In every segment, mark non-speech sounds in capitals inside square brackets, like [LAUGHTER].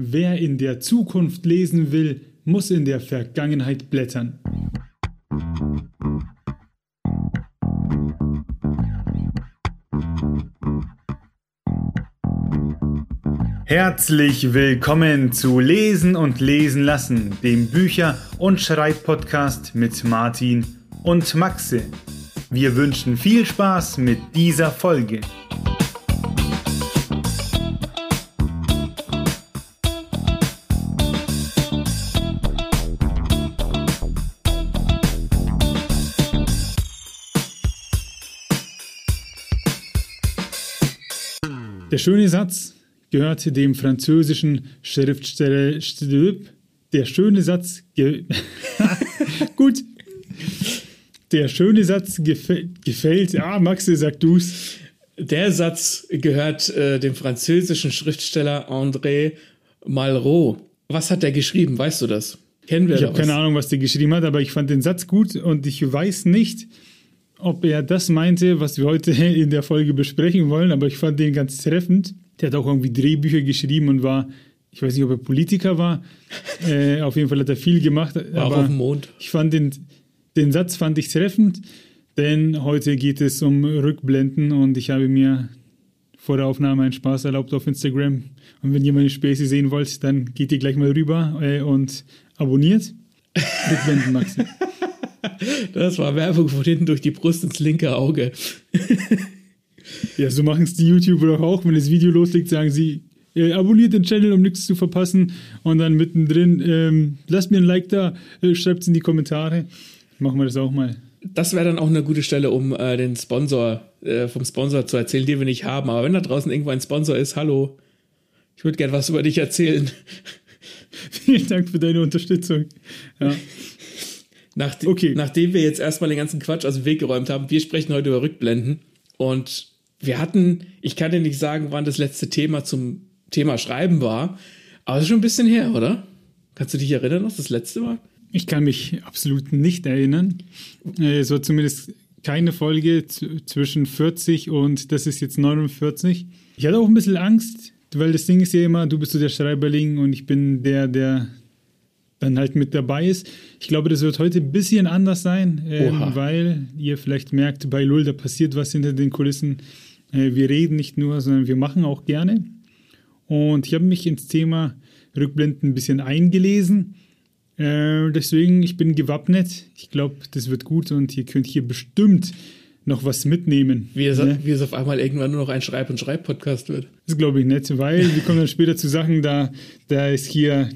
Wer in der Zukunft lesen will, muss in der Vergangenheit blättern. Herzlich willkommen zu Lesen und Lesen lassen, dem Bücher- und Schreibpodcast mit Martin und Maxe. Wir wünschen viel Spaß mit dieser Folge. Der schöne Satz gehört dem französischen Schriftsteller Stülp. Der schöne Satz [LAUGHS] gut. Der schöne Satz gefällt. gefällt. Ah, Maxe, sag du's. Der Satz gehört äh, dem französischen Schriftsteller André Malraux. Was hat der geschrieben? Weißt du das? Kennen wir Ich habe keine Ahnung, was der geschrieben hat, aber ich fand den Satz gut und ich weiß nicht, ob er das meinte, was wir heute [LAUGHS] in der Folge besprechen wollen, aber ich fand den ganz treffend. Der hat auch irgendwie Drehbücher geschrieben und war, ich weiß nicht, ob er Politiker war. [LAUGHS] äh, auf jeden Fall hat er viel gemacht. War aber auf dem Mond. Ich fand den, den Satz fand ich treffend, denn heute geht es um Rückblenden und ich habe mir vor der Aufnahme einen Spaß erlaubt auf Instagram. Und wenn ihr meine Späße sehen wollt, dann geht ihr gleich mal rüber äh, und abonniert. [LAUGHS] Rückblenden, Maxi. [LAUGHS] Das war Werbung von hinten durch die Brust ins linke Auge. [LAUGHS] Ja, so machen es die YouTuber auch. Wenn das Video loslegt, sagen sie, äh, abonniert den Channel, um nichts zu verpassen. Und dann mittendrin, ähm, lasst mir ein Like da, äh, schreibt es in die Kommentare. Machen wir das auch mal. Das wäre dann auch eine gute Stelle, um äh, den Sponsor, äh, vom Sponsor zu erzählen, den wir nicht haben. Aber wenn da draußen irgendwo ein Sponsor ist, hallo, ich würde gern was über dich erzählen. [LAUGHS] Vielen Dank für deine Unterstützung. Ja. Nach, okay. Nachdem wir jetzt erstmal den ganzen Quatsch aus dem Weg geräumt haben, wir sprechen heute über Rückblenden. Und wir hatten, ich kann dir nicht sagen, wann das letzte Thema zum Thema Schreiben war, aber es ist schon ein bisschen her, oder? Kannst du dich erinnern, was das letzte war? Ich kann mich absolut nicht erinnern. Äh, es war zumindest keine Folge zwischen 40 und das ist jetzt 49. Ich hatte auch ein bisschen Angst, weil das Ding ist ja immer, du bist so der Schreiberling und ich bin der, der dann halt mit dabei ist. Ich glaube, das wird heute ein bisschen anders sein, ähm, weil ihr vielleicht merkt, bei Lull, da passiert was hinter den Kulissen. Äh, wir reden nicht nur, sondern wir machen auch gerne. Und ich habe mich ins Thema Rückblenden ein bisschen eingelesen. Äh, deswegen, ich bin gewappnet. Ich glaube, das wird gut und ihr könnt hier bestimmt noch was mitnehmen. Wie es, ne? wie es auf einmal irgendwann nur noch ein Schreib- und Schreib-Podcast wird. Das glaube ich nicht, weil wir kommen dann später zu Sachen, da, da ist hier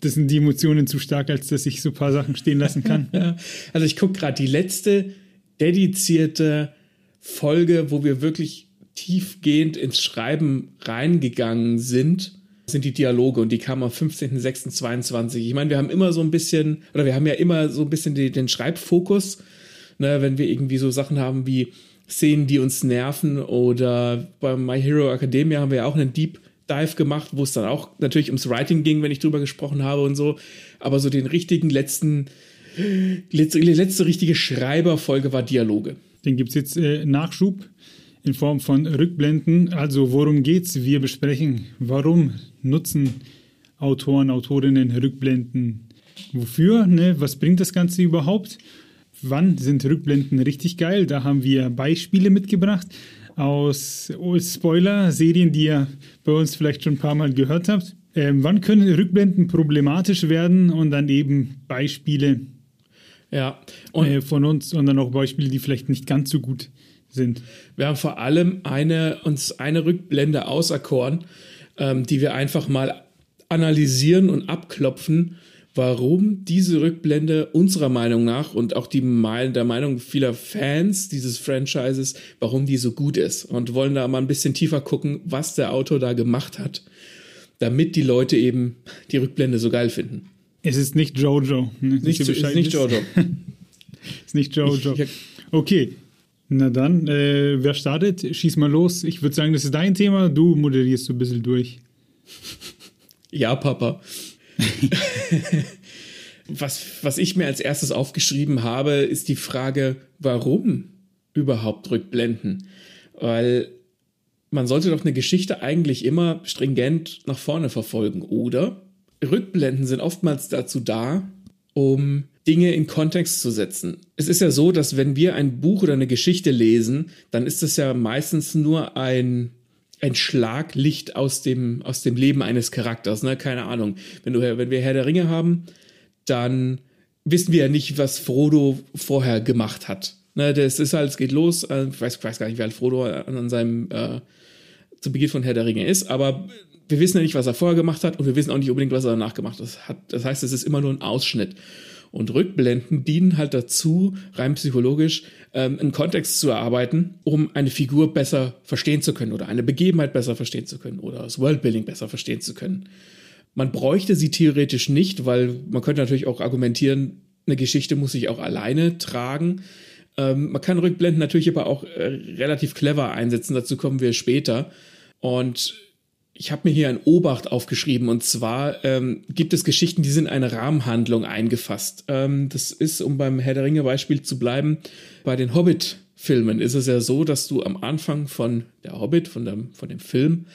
das sind die Emotionen zu stark, als dass ich so ein paar Sachen stehen lassen kann. [LAUGHS] Also ich gucke gerade die letzte dedizierte Folge, wo wir wirklich tiefgehend ins Schreiben reingegangen sind, sind die Dialoge und die kamen am 15.06.22. Ich meine, wir haben immer so ein bisschen, oder wir haben ja immer so ein bisschen den, den Schreibfokus, ne, wenn wir irgendwie so Sachen haben wie Szenen, die uns nerven oder bei My Hero Academia haben wir ja auch einen Deep Dive gemacht, wo es dann auch natürlich ums Writing ging, wenn ich drüber gesprochen habe und so. Aber so den richtigen letzten, letzte, letzte richtige Schreiberfolge war Dialoge. Den gibt es jetzt äh, Nachschub in Form von Rückblenden. Also worum geht's? Wir besprechen, warum nutzen Autoren, Autorinnen Rückblenden? Wofür? Ne? Was bringt das Ganze überhaupt? Wann sind Rückblenden richtig geil? Da haben wir Beispiele mitgebracht aus oh, Spoiler-Serien, die ihr bei uns vielleicht schon ein paar Mal gehört habt. Ähm, wann können Rückblenden problematisch werden und dann eben Beispiele ja. äh, von uns und dann auch Beispiele, die vielleicht nicht ganz so gut sind. Wir haben vor allem eine, uns eine Rückblende auserkoren, ähm, die wir einfach mal analysieren und abklopfen warum diese Rückblende unserer Meinung nach und auch die der Meinung vieler Fans dieses Franchises, warum die so gut ist und wollen da mal ein bisschen tiefer gucken, was der Autor da gemacht hat, damit die Leute eben die Rückblende so geil finden. Es ist nicht Jojo. Ne? Nicht, [LAUGHS] ist nicht Jojo. ist nicht Jojo. Okay, na dann, äh, wer startet? Schieß mal los. Ich würde sagen, das ist dein Thema. Du moderierst so ein bisschen durch. Ja, Papa. [LAUGHS] was, was ich mir als erstes aufgeschrieben habe, ist die Frage, warum überhaupt Rückblenden? Weil man sollte doch eine Geschichte eigentlich immer stringent nach vorne verfolgen, oder? Rückblenden sind oftmals dazu da, um Dinge in Kontext zu setzen. Es ist ja so, dass wenn wir ein Buch oder eine Geschichte lesen, dann ist es ja meistens nur ein, ein Schlaglicht aus dem, aus dem Leben eines Charakters, ne? Keine Ahnung. Wenn, du, wenn wir Herr der Ringe haben, dann wissen wir ja nicht, was Frodo vorher gemacht hat. Ne, das ist halt, es geht los. Äh, ich weiß, weiß gar nicht, wie alt Frodo an seinem äh, zu Beginn von Herr der Ringe ist, aber wir wissen ja nicht, was er vorher gemacht hat und wir wissen auch nicht unbedingt, was er danach gemacht hat. Das heißt, es ist immer nur ein Ausschnitt. Und Rückblenden dienen halt dazu, rein psychologisch, ähm, einen Kontext zu erarbeiten, um eine Figur besser verstehen zu können oder eine Begebenheit besser verstehen zu können oder das Worldbuilding besser verstehen zu können. Man bräuchte sie theoretisch nicht, weil man könnte natürlich auch argumentieren, eine Geschichte muss sich auch alleine tragen. Ähm, man kann Rückblenden natürlich aber auch äh, relativ clever einsetzen, dazu kommen wir später. Und ich habe mir hier ein Obacht aufgeschrieben und zwar ähm, gibt es Geschichten, die sind in eine Rahmenhandlung eingefasst. Ähm, das ist, um beim Herr der Ringe Beispiel zu bleiben, bei den Hobbit-Filmen ist es ja so, dass du am Anfang von der Hobbit, von dem, von dem Film,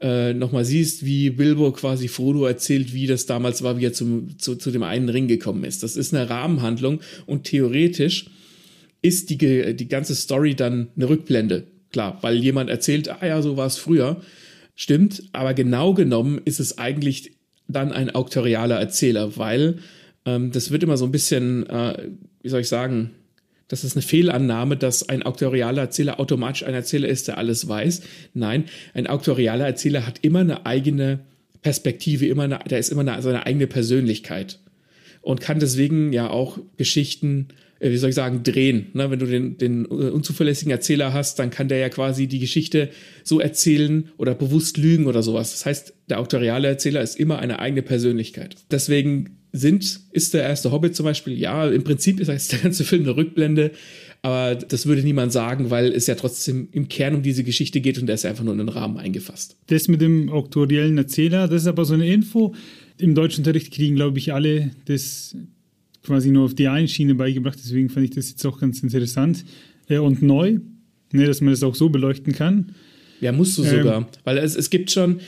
äh, nochmal siehst, wie Bilbo quasi Frodo erzählt, wie das damals war, wie er zum, zu, zu dem einen Ring gekommen ist. Das ist eine Rahmenhandlung und theoretisch ist die, die ganze Story dann eine Rückblende. Klar, weil jemand erzählt, ah ja, so war es früher. Stimmt, aber genau genommen ist es eigentlich dann ein auktorialer Erzähler, weil ähm, das wird immer so ein bisschen, äh, wie soll ich sagen, das ist eine Fehlannahme, dass ein auktorialer Erzähler automatisch ein Erzähler ist, der alles weiß. Nein, ein auktorialer Erzähler hat immer eine eigene Perspektive, immer eine, der ist immer eine, seine eigene Persönlichkeit und kann deswegen ja auch Geschichten wie soll ich sagen, drehen. Ne? Wenn du den, den äh, unzuverlässigen Erzähler hast, dann kann der ja quasi die Geschichte so erzählen oder bewusst lügen oder sowas. Das heißt, der autoriale Erzähler ist immer eine eigene Persönlichkeit. Deswegen sind, ist der erste Hobbit zum Beispiel, ja, im Prinzip ist der ganze Film eine Rückblende, aber das würde niemand sagen, weil es ja trotzdem im Kern um diese Geschichte geht und der ist einfach nur in den Rahmen eingefasst. Das mit dem autoriellen Erzähler, das ist aber so eine Info. Im deutschen Unterricht kriegen, glaube ich, alle das quasi nur auf die eine Schiene beigebracht, deswegen fand ich das jetzt auch ganz interessant äh, und neu, ne, dass man das auch so beleuchten kann. Ja, musst du ähm, sogar, weil es, es gibt schon,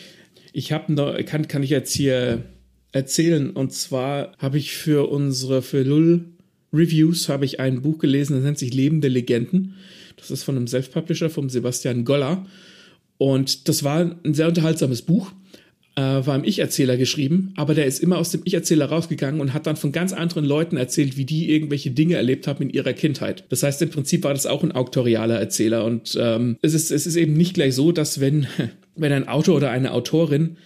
ich habe kann, kann ich jetzt hier erzählen und zwar habe ich für unsere, für Lull Reviews habe ich ein Buch gelesen, das nennt sich Lebende Legenden. Das ist von einem Self-Publisher, vom Sebastian Goller. Und das war ein sehr unterhaltsames Buch äh, war im Ich-Erzähler geschrieben, aber der ist immer aus dem Ich-Erzähler rausgegangen und hat dann von ganz anderen Leuten erzählt, wie die irgendwelche Dinge erlebt haben in ihrer Kindheit. Das heißt, im Prinzip war das auch ein auktorialer Erzähler und ähm, es, ist, es ist eben nicht gleich so, dass wenn, [LAUGHS] wenn ein Autor oder eine Autorin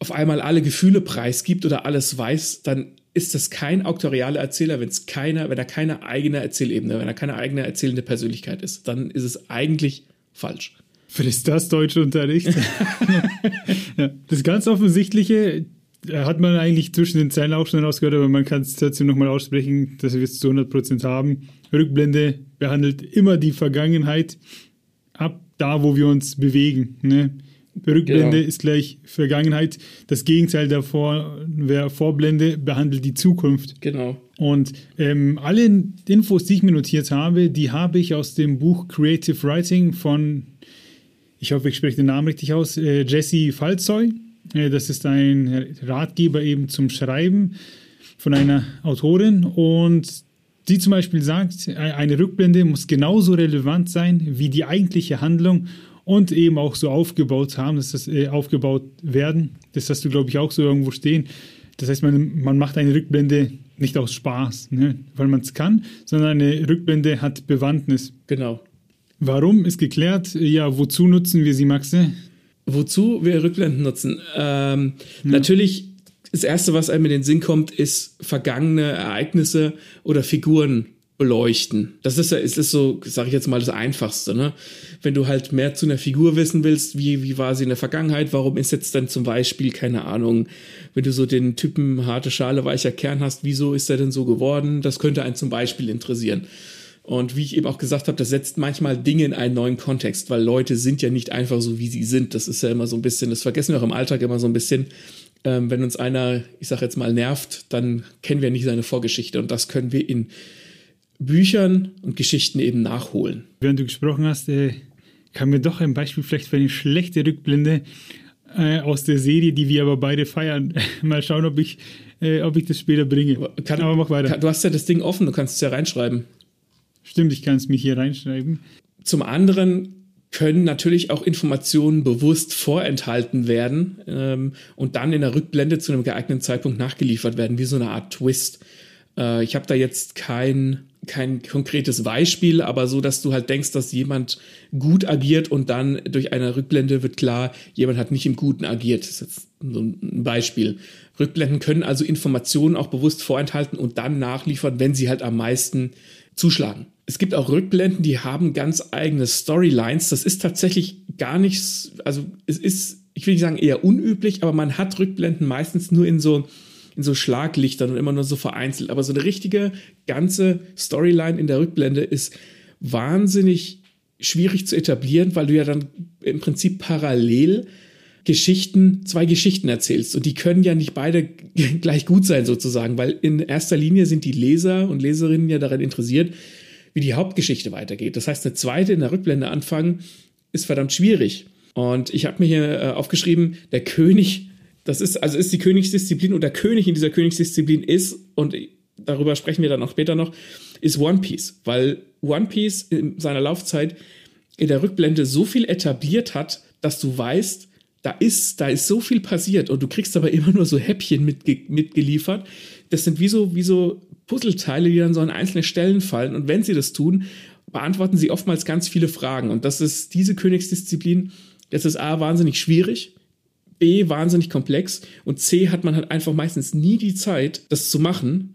auf einmal alle Gefühle preisgibt oder alles weiß, dann ist das kein auktorialer Erzähler, wenn es keiner, wenn er keine eigene Erzählebene, wenn er keine eigene erzählende Persönlichkeit ist, dann ist es eigentlich falsch. Frisst das Deutschunterricht? [LAUGHS] ja, das ganz Offensichtliche äh, hat man eigentlich zwischen den Zeilen auch schon rausgehört, aber man kann es trotzdem nochmal aussprechen, dass wir es zu 100% haben. Rückblende behandelt immer die Vergangenheit ab da, wo wir uns bewegen. Ne? Rückblende genau. ist gleich Vergangenheit. Das Gegenteil davor wäre Vorblende, behandelt die Zukunft. Genau. Und ähm, alle Infos, die ich mir notiert habe, die habe ich aus dem Buch Creative Writing von ich hoffe, ich spreche den Namen richtig aus, äh, Jesse Falzoy. Äh, das ist ein Ratgeber eben zum Schreiben von einer Autorin und sie zum Beispiel sagt, äh, eine Rückblende muss genauso relevant sein wie die eigentliche Handlung und eben auch so aufgebaut haben, dass das äh, aufgebaut werden. Das hast du, glaube ich, auch so irgendwo stehen. Das heißt, man, man macht eine Rückblende nicht aus Spaß, ne, weil man es kann, sondern eine Rückblende hat Bewandtnis. Genau. Warum ist geklärt? Ja, wozu nutzen wir sie, Maxe? Wozu wir Rückblenden nutzen? Ähm, ja. Natürlich, das Erste, was einem in den Sinn kommt, ist vergangene Ereignisse oder Figuren beleuchten. Das ist ja, es ist so, sage ich jetzt mal, das Einfachste, ne? Wenn du halt mehr zu einer Figur wissen willst, wie, wie war sie in der Vergangenheit, warum ist jetzt dann zum Beispiel, keine Ahnung, wenn du so den Typen harte Schale, weicher Kern hast, wieso ist er denn so geworden? Das könnte einen zum Beispiel interessieren. Und wie ich eben auch gesagt habe, das setzt manchmal Dinge in einen neuen Kontext, weil Leute sind ja nicht einfach so, wie sie sind. Das ist ja immer so ein bisschen, das vergessen wir auch im Alltag immer so ein bisschen. Ähm, wenn uns einer, ich sag jetzt mal, nervt, dann kennen wir nicht seine Vorgeschichte. Und das können wir in Büchern und Geschichten eben nachholen. Während du gesprochen hast, äh, kann mir doch ein Beispiel vielleicht für eine schlechte Rückblende äh, aus der Serie, die wir aber beide feiern. [LAUGHS] Mal schauen, ob ich, äh, ob ich das später bringe. Kann, aber mach weiter. Kann, du hast ja das Ding offen, du kannst es ja reinschreiben. Stimmt, ich kann es mich hier reinschreiben. Zum anderen können natürlich auch Informationen bewusst vorenthalten werden ähm, und dann in der Rückblende zu einem geeigneten Zeitpunkt nachgeliefert werden, wie so eine Art Twist. Äh, ich habe da jetzt kein, kein konkretes Beispiel, aber so, dass du halt denkst, dass jemand gut agiert und dann durch eine Rückblende wird klar, jemand hat nicht im Guten agiert. Das ist jetzt so ein Beispiel. Rückblenden können also Informationen auch bewusst vorenthalten und dann nachliefern, wenn sie halt am meisten zuschlagen. Es gibt auch Rückblenden, die haben ganz eigene Storylines. Das ist tatsächlich gar nichts, also es ist, ich will nicht sagen eher unüblich, aber man hat Rückblenden meistens nur in so, in so Schlaglichtern und immer nur so vereinzelt. Aber so eine richtige ganze Storyline in der Rückblende ist wahnsinnig schwierig zu etablieren, weil du ja dann im Prinzip parallel Geschichten, zwei Geschichten erzählst. Und die können ja nicht beide [LAUGHS] gleich gut sein, sozusagen, weil in erster Linie sind die Leser und Leserinnen ja daran interessiert, wie die Hauptgeschichte weitergeht. Das heißt, eine zweite in der Rückblende anfangen ist verdammt schwierig. Und ich habe mir hier äh, aufgeschrieben, der König, das ist, also ist die Königsdisziplin und der König in dieser Königsdisziplin ist, und darüber sprechen wir dann auch später noch, ist One Piece. Weil One Piece in seiner Laufzeit in der Rückblende so viel etabliert hat, dass du weißt, da ist, da ist so viel passiert und du kriegst aber immer nur so Häppchen mitge mitgeliefert. Das sind wie so, wie so Puzzleteile, die dann so an einzelne Stellen fallen. Und wenn sie das tun, beantworten sie oftmals ganz viele Fragen. Und das ist diese Königsdisziplin, das ist A, wahnsinnig schwierig, B, wahnsinnig komplex und C, hat man halt einfach meistens nie die Zeit, das zu machen.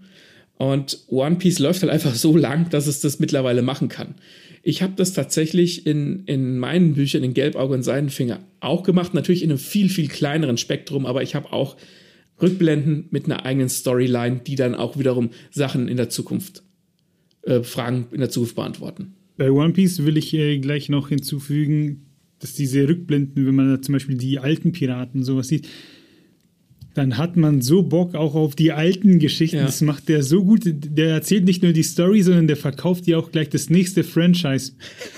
Und One Piece läuft halt einfach [LAUGHS] so lang, dass es das mittlerweile machen kann. Ich habe das tatsächlich in, in meinen Büchern in Gelbauge und Seidenfinger auch gemacht, natürlich in einem viel, viel kleineren Spektrum, aber ich habe auch Rückblenden mit einer eigenen Storyline, die dann auch wiederum Sachen in der Zukunft, äh, Fragen in der Zukunft beantworten. Bei One Piece will ich äh, gleich noch hinzufügen, dass diese Rückblenden, wenn man da zum Beispiel die alten Piraten sowas sieht, dann hat man so Bock auch auf die alten Geschichten. Ja. Das macht der so gut. Der erzählt nicht nur die Story, sondern der verkauft dir auch gleich das nächste Franchise.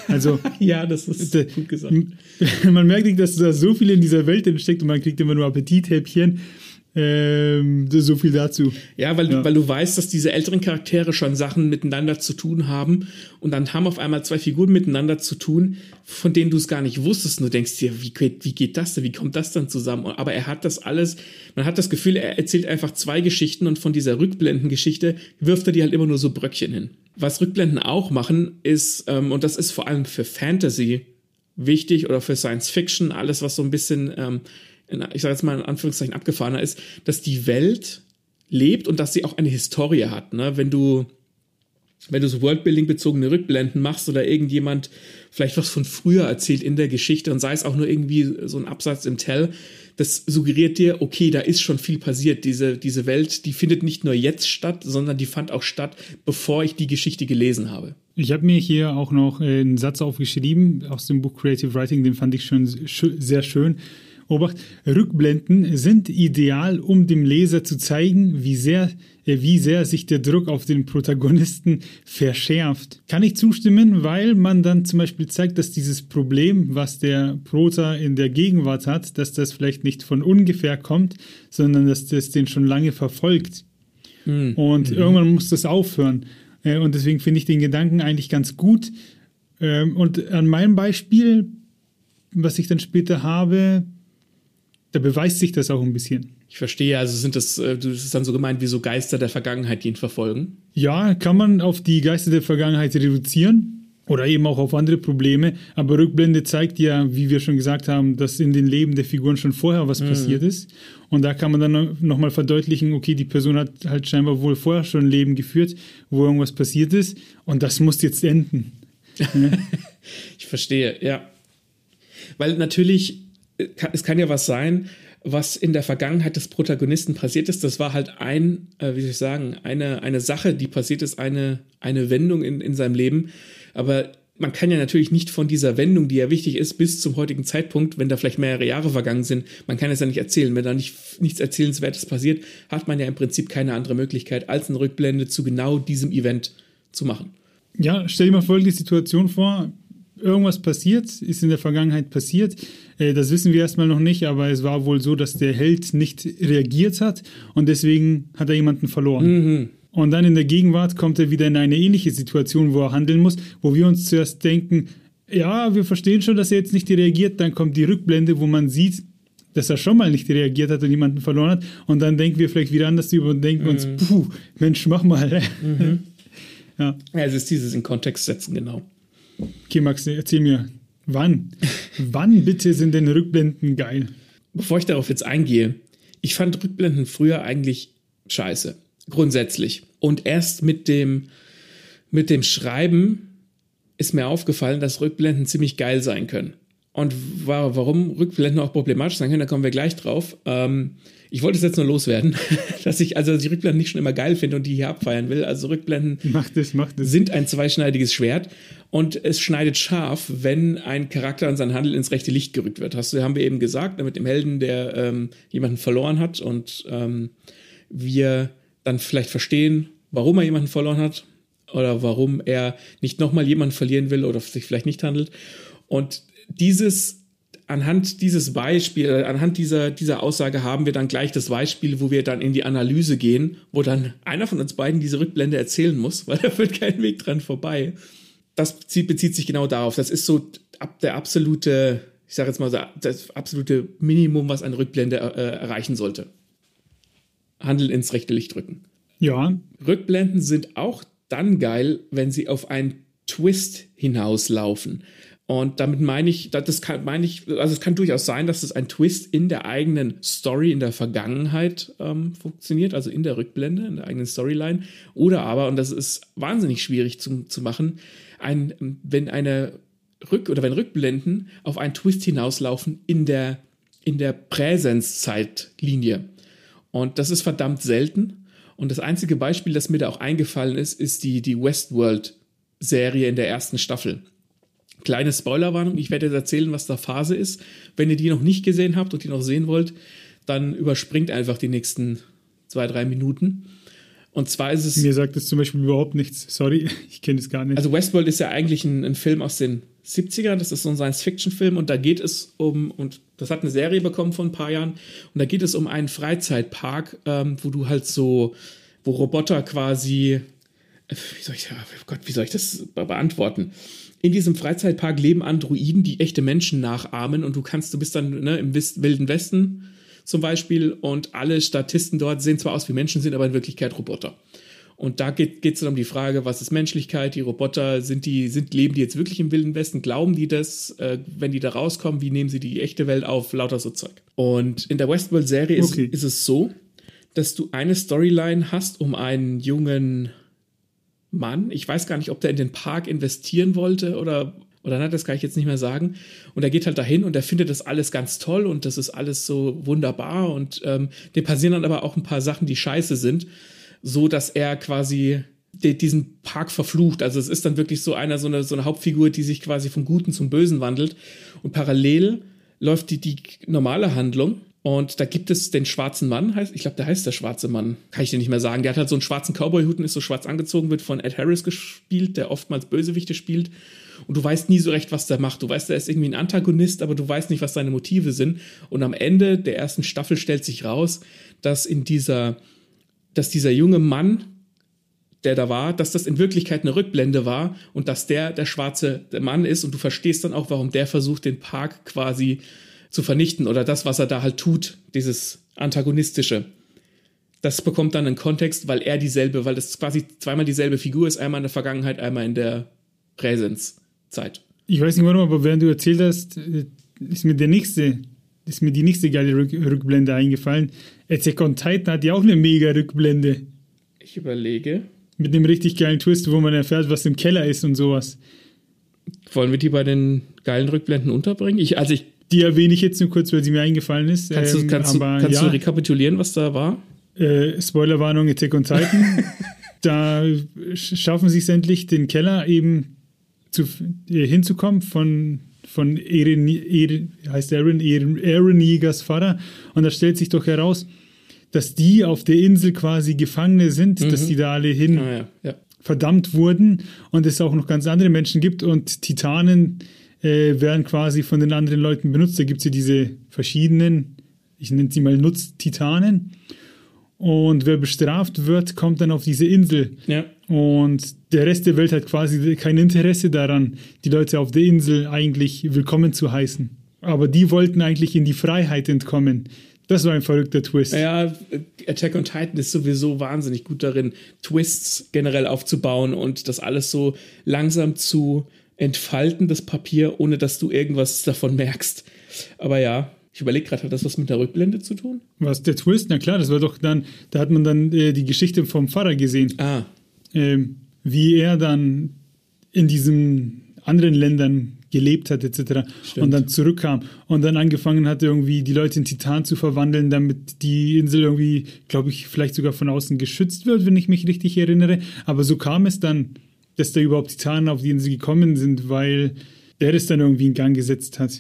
Also [LAUGHS] ja, das ist der, gut gesagt. [LAUGHS] Man merkt, dass da so viel in dieser Welt entsteckt und man kriegt immer nur Appetithäppchen. Ähm, so viel dazu. Ja, weil, ja. Du, weil du weißt, dass diese älteren Charaktere schon Sachen miteinander zu tun haben und dann haben auf einmal zwei Figuren miteinander zu tun, von denen du es gar nicht wusstest. Und du denkst dir, wie, wie geht das denn? Wie kommt das dann zusammen? Aber er hat das alles, man hat das Gefühl, er erzählt einfach zwei Geschichten und von dieser Rückblendengeschichte wirft er dir halt immer nur so Bröckchen hin. Was Rückblenden auch machen, ist, ähm, und das ist vor allem für Fantasy wichtig oder für Science Fiction, alles, was so ein bisschen ähm, ich sage jetzt mal in Anführungszeichen abgefahrener ist, dass die Welt lebt und dass sie auch eine Historie hat. Ne? Wenn du wenn du so Worldbuilding-bezogene Rückblenden machst oder irgendjemand vielleicht was von früher erzählt in der Geschichte und sei es auch nur irgendwie so ein Absatz im Tell, das suggeriert dir, okay, da ist schon viel passiert. Diese, diese Welt, die findet nicht nur jetzt statt, sondern die fand auch statt, bevor ich die Geschichte gelesen habe. Ich habe mir hier auch noch einen Satz aufgeschrieben aus dem Buch Creative Writing, den fand ich schon sehr schön. Obacht, Rückblenden sind ideal, um dem Leser zu zeigen, wie sehr, äh, wie sehr sich der Druck auf den Protagonisten verschärft. Kann ich zustimmen, weil man dann zum Beispiel zeigt, dass dieses Problem, was der Prota in der Gegenwart hat, dass das vielleicht nicht von ungefähr kommt, sondern dass das den schon lange verfolgt. Mhm. Und mhm. irgendwann muss das aufhören. Äh, und deswegen finde ich den Gedanken eigentlich ganz gut. Ähm, und an meinem Beispiel, was ich dann später habe, da beweist sich das auch ein bisschen. Ich verstehe, also sind das, äh, das ist dann so gemeint wie so Geister der Vergangenheit, die ihn verfolgen? Ja, kann man auf die Geister der Vergangenheit reduzieren oder eben auch auf andere Probleme. Aber Rückblende zeigt ja, wie wir schon gesagt haben, dass in den Leben der Figuren schon vorher was mhm. passiert ist. Und da kann man dann nochmal verdeutlichen, okay, die Person hat halt scheinbar wohl vorher schon ein Leben geführt, wo irgendwas passiert ist. Und das muss jetzt enden. [LAUGHS] ich verstehe, ja. Weil natürlich es kann ja was sein, was in der Vergangenheit des Protagonisten passiert ist. Das war halt ein, äh, wie soll ich sagen, eine, eine Sache, die passiert ist, eine, eine Wendung in, in seinem Leben. Aber man kann ja natürlich nicht von dieser Wendung, die ja wichtig ist, bis zum heutigen Zeitpunkt, wenn da vielleicht mehrere Jahre vergangen sind, man kann es ja nicht erzählen. Wenn da nicht, nichts Erzählenswertes passiert, hat man ja im Prinzip keine andere Möglichkeit, als eine Rückblende zu genau diesem Event zu machen. Ja, stell dir mal folgende Situation vor irgendwas passiert, ist in der Vergangenheit passiert. Äh, das wissen wir erstmal noch nicht, aber es war wohl so, dass der Held nicht reagiert hat und deswegen hat er jemanden verloren. Mhm. Und dann in der Gegenwart kommt er wieder in eine ähnliche Situation, wo er handeln muss, wo wir uns zuerst denken, ja, wir verstehen schon, dass er jetzt nicht reagiert, dann kommt die Rückblende, wo man sieht, dass er schon mal nicht reagiert hat und jemanden verloren hat. Und dann denken wir vielleicht wieder anders über und denken mhm. uns, puh, Mensch, mach mal. Mhm. [LAUGHS] ja. ja, es ist dieses in Kontext setzen, genau. Okay, Max, erzähl mir, wann? wann bitte sind denn Rückblenden geil? Bevor ich darauf jetzt eingehe, ich fand Rückblenden früher eigentlich scheiße. Grundsätzlich. Und erst mit dem, mit dem Schreiben ist mir aufgefallen, dass Rückblenden ziemlich geil sein können. Und warum Rückblenden auch problematisch sein können, da kommen wir gleich drauf. Ähm, ich wollte es jetzt nur loswerden, [LAUGHS] dass ich also die Rückblenden nicht schon immer geil finde und die hier abfeiern will. Also Rückblenden macht es, macht es. sind ein zweischneidiges Schwert und es schneidet scharf, wenn ein Charakter und sein Handel ins rechte Licht gerückt wird. Hast du, haben wir eben gesagt, mit dem Helden, der ähm, jemanden verloren hat und ähm, wir dann vielleicht verstehen, warum er jemanden verloren hat oder warum er nicht nochmal jemanden verlieren will oder sich vielleicht nicht handelt. Und dieses, anhand dieses Beispiel, äh, anhand dieser, dieser Aussage haben wir dann gleich das Beispiel, wo wir dann in die Analyse gehen, wo dann einer von uns beiden diese Rückblende erzählen muss, [LAUGHS] weil da führt kein Weg dran vorbei. Das bezieht, bezieht sich genau darauf. Das ist so der absolute, ich sage jetzt mal, das absolute Minimum, was eine Rückblende äh, erreichen sollte. Handel ins rechte Licht drücken. Ja. Rückblenden sind auch dann geil, wenn sie auf einen Twist hinauslaufen. Und damit meine ich, das kann, meine ich, also es kann durchaus sein, dass es ein Twist in der eigenen Story, in der Vergangenheit ähm, funktioniert, also in der Rückblende, in der eigenen Storyline. Oder aber, und das ist wahnsinnig schwierig zu, zu machen, ein, wenn eine Rück- oder wenn Rückblenden auf einen Twist hinauslaufen in der, in der Präsenzzeitlinie. Und das ist verdammt selten. Und das einzige Beispiel, das mir da auch eingefallen ist, ist die, die Westworld-Serie in der ersten Staffel. Kleine Spoilerwarnung, ich werde jetzt erzählen, was da Phase ist. Wenn ihr die noch nicht gesehen habt und die noch sehen wollt, dann überspringt einfach die nächsten zwei, drei Minuten. Und zwar ist es. Mir sagt es zum Beispiel überhaupt nichts. Sorry, [LAUGHS] ich kenne es gar nicht. Also Westworld ist ja eigentlich ein, ein Film aus den 70ern. Das ist so ein Science-Fiction-Film und da geht es um, und das hat eine Serie bekommen vor ein paar Jahren, und da geht es um einen Freizeitpark, ähm, wo du halt so, wo Roboter quasi, äh, wie soll ich, oh Gott, wie soll ich das beantworten? In diesem Freizeitpark leben Androiden, die echte Menschen nachahmen und du kannst, du bist dann ne, im Wilden Westen zum Beispiel und alle Statisten dort sehen zwar aus wie Menschen, sind aber in Wirklichkeit Roboter. Und da geht es dann um die Frage, was ist Menschlichkeit? Die Roboter, sind die, sind, leben die jetzt wirklich im Wilden Westen? Glauben die das? Äh, wenn die da rauskommen, wie nehmen sie die echte Welt auf? Lauter so Zeug. Und in der Westworld-Serie okay. ist, ist es so, dass du eine Storyline hast um einen jungen Mann. Ich weiß gar nicht, ob der in den Park investieren wollte oder oder nein, das kann ich jetzt nicht mehr sagen. Und er geht halt dahin und er findet das alles ganz toll und das ist alles so wunderbar und ähm, dem passieren dann aber auch ein paar Sachen, die scheiße sind, so dass er quasi diesen Park verflucht. Also es ist dann wirklich so einer, so eine, so eine Hauptfigur, die sich quasi vom Guten zum Bösen wandelt. Und parallel läuft die, die normale Handlung und da gibt es den schwarzen Mann, heißt, ich glaube, der heißt der schwarze Mann, kann ich dir nicht mehr sagen. Der hat halt so einen schwarzen Cowboy-Hut und ist so schwarz angezogen, wird von Ed Harris gespielt, der oftmals Bösewichte spielt. Und du weißt nie so recht, was der macht. Du weißt, er ist irgendwie ein Antagonist, aber du weißt nicht, was seine Motive sind. Und am Ende der ersten Staffel stellt sich raus, dass in dieser, dass dieser junge Mann, der da war, dass das in Wirklichkeit eine Rückblende war und dass der der schwarze Mann ist. Und du verstehst dann auch, warum der versucht, den Park quasi zu vernichten oder das, was er da halt tut, dieses Antagonistische. Das bekommt dann einen Kontext, weil er dieselbe, weil das quasi zweimal dieselbe Figur ist, einmal in der Vergangenheit, einmal in der Präsenzzeit. Ich weiß nicht warum, aber während du erzählt hast, äh, ist mir der nächste, ist mir die nächste geile Rück Rückblende eingefallen. Attack on Titan hat ja auch eine mega Rückblende. Ich überlege. Mit einem richtig geilen Twist, wo man erfährt, was im Keller ist und sowas. Wollen wir die bei den geilen Rückblenden unterbringen? Ich, also ich die erwähne ich jetzt nur kurz, weil sie mir eingefallen ist. Kannst, ähm, du, kannst, aber, du, kannst ja, du rekapitulieren, was da war? Äh, Spoilerwarnung, Attack on Titan. [LAUGHS] da schaffen sie es endlich, den Keller eben zu, äh, hinzukommen von, von Eren, Eren, heißt Eren, Eren, Eren Jägers Vater. Und da stellt sich doch heraus, dass die auf der Insel quasi Gefangene sind, mhm. dass die da alle hin ah, ja. Ja. verdammt wurden und es auch noch ganz andere Menschen gibt und Titanen äh, werden quasi von den anderen Leuten benutzt. Da gibt es ja diese verschiedenen, ich nenne sie mal Nutztitanen. Und wer bestraft wird, kommt dann auf diese Insel. Ja. Und der Rest der Welt hat quasi kein Interesse daran, die Leute auf der Insel eigentlich willkommen zu heißen. Aber die wollten eigentlich in die Freiheit entkommen. Das war ein verrückter Twist. Ja, Attack on Titan ist sowieso wahnsinnig gut darin, Twists generell aufzubauen und das alles so langsam zu entfalten, das Papier, ohne dass du irgendwas davon merkst. Aber ja, ich überlege gerade, hat das was mit der Rückblende zu tun? Was, der Twist? Na klar, das war doch dann, da hat man dann äh, die Geschichte vom Pfarrer gesehen. Ah. Ähm, wie er dann in diesen anderen Ländern gelebt hat, etc. Stimmt. Und dann zurückkam und dann angefangen hat, irgendwie die Leute in Titan zu verwandeln, damit die Insel irgendwie, glaube ich, vielleicht sogar von außen geschützt wird, wenn ich mich richtig erinnere. Aber so kam es dann, dass da überhaupt Titanen auf die Insel gekommen sind, weil der das dann irgendwie in Gang gesetzt hat.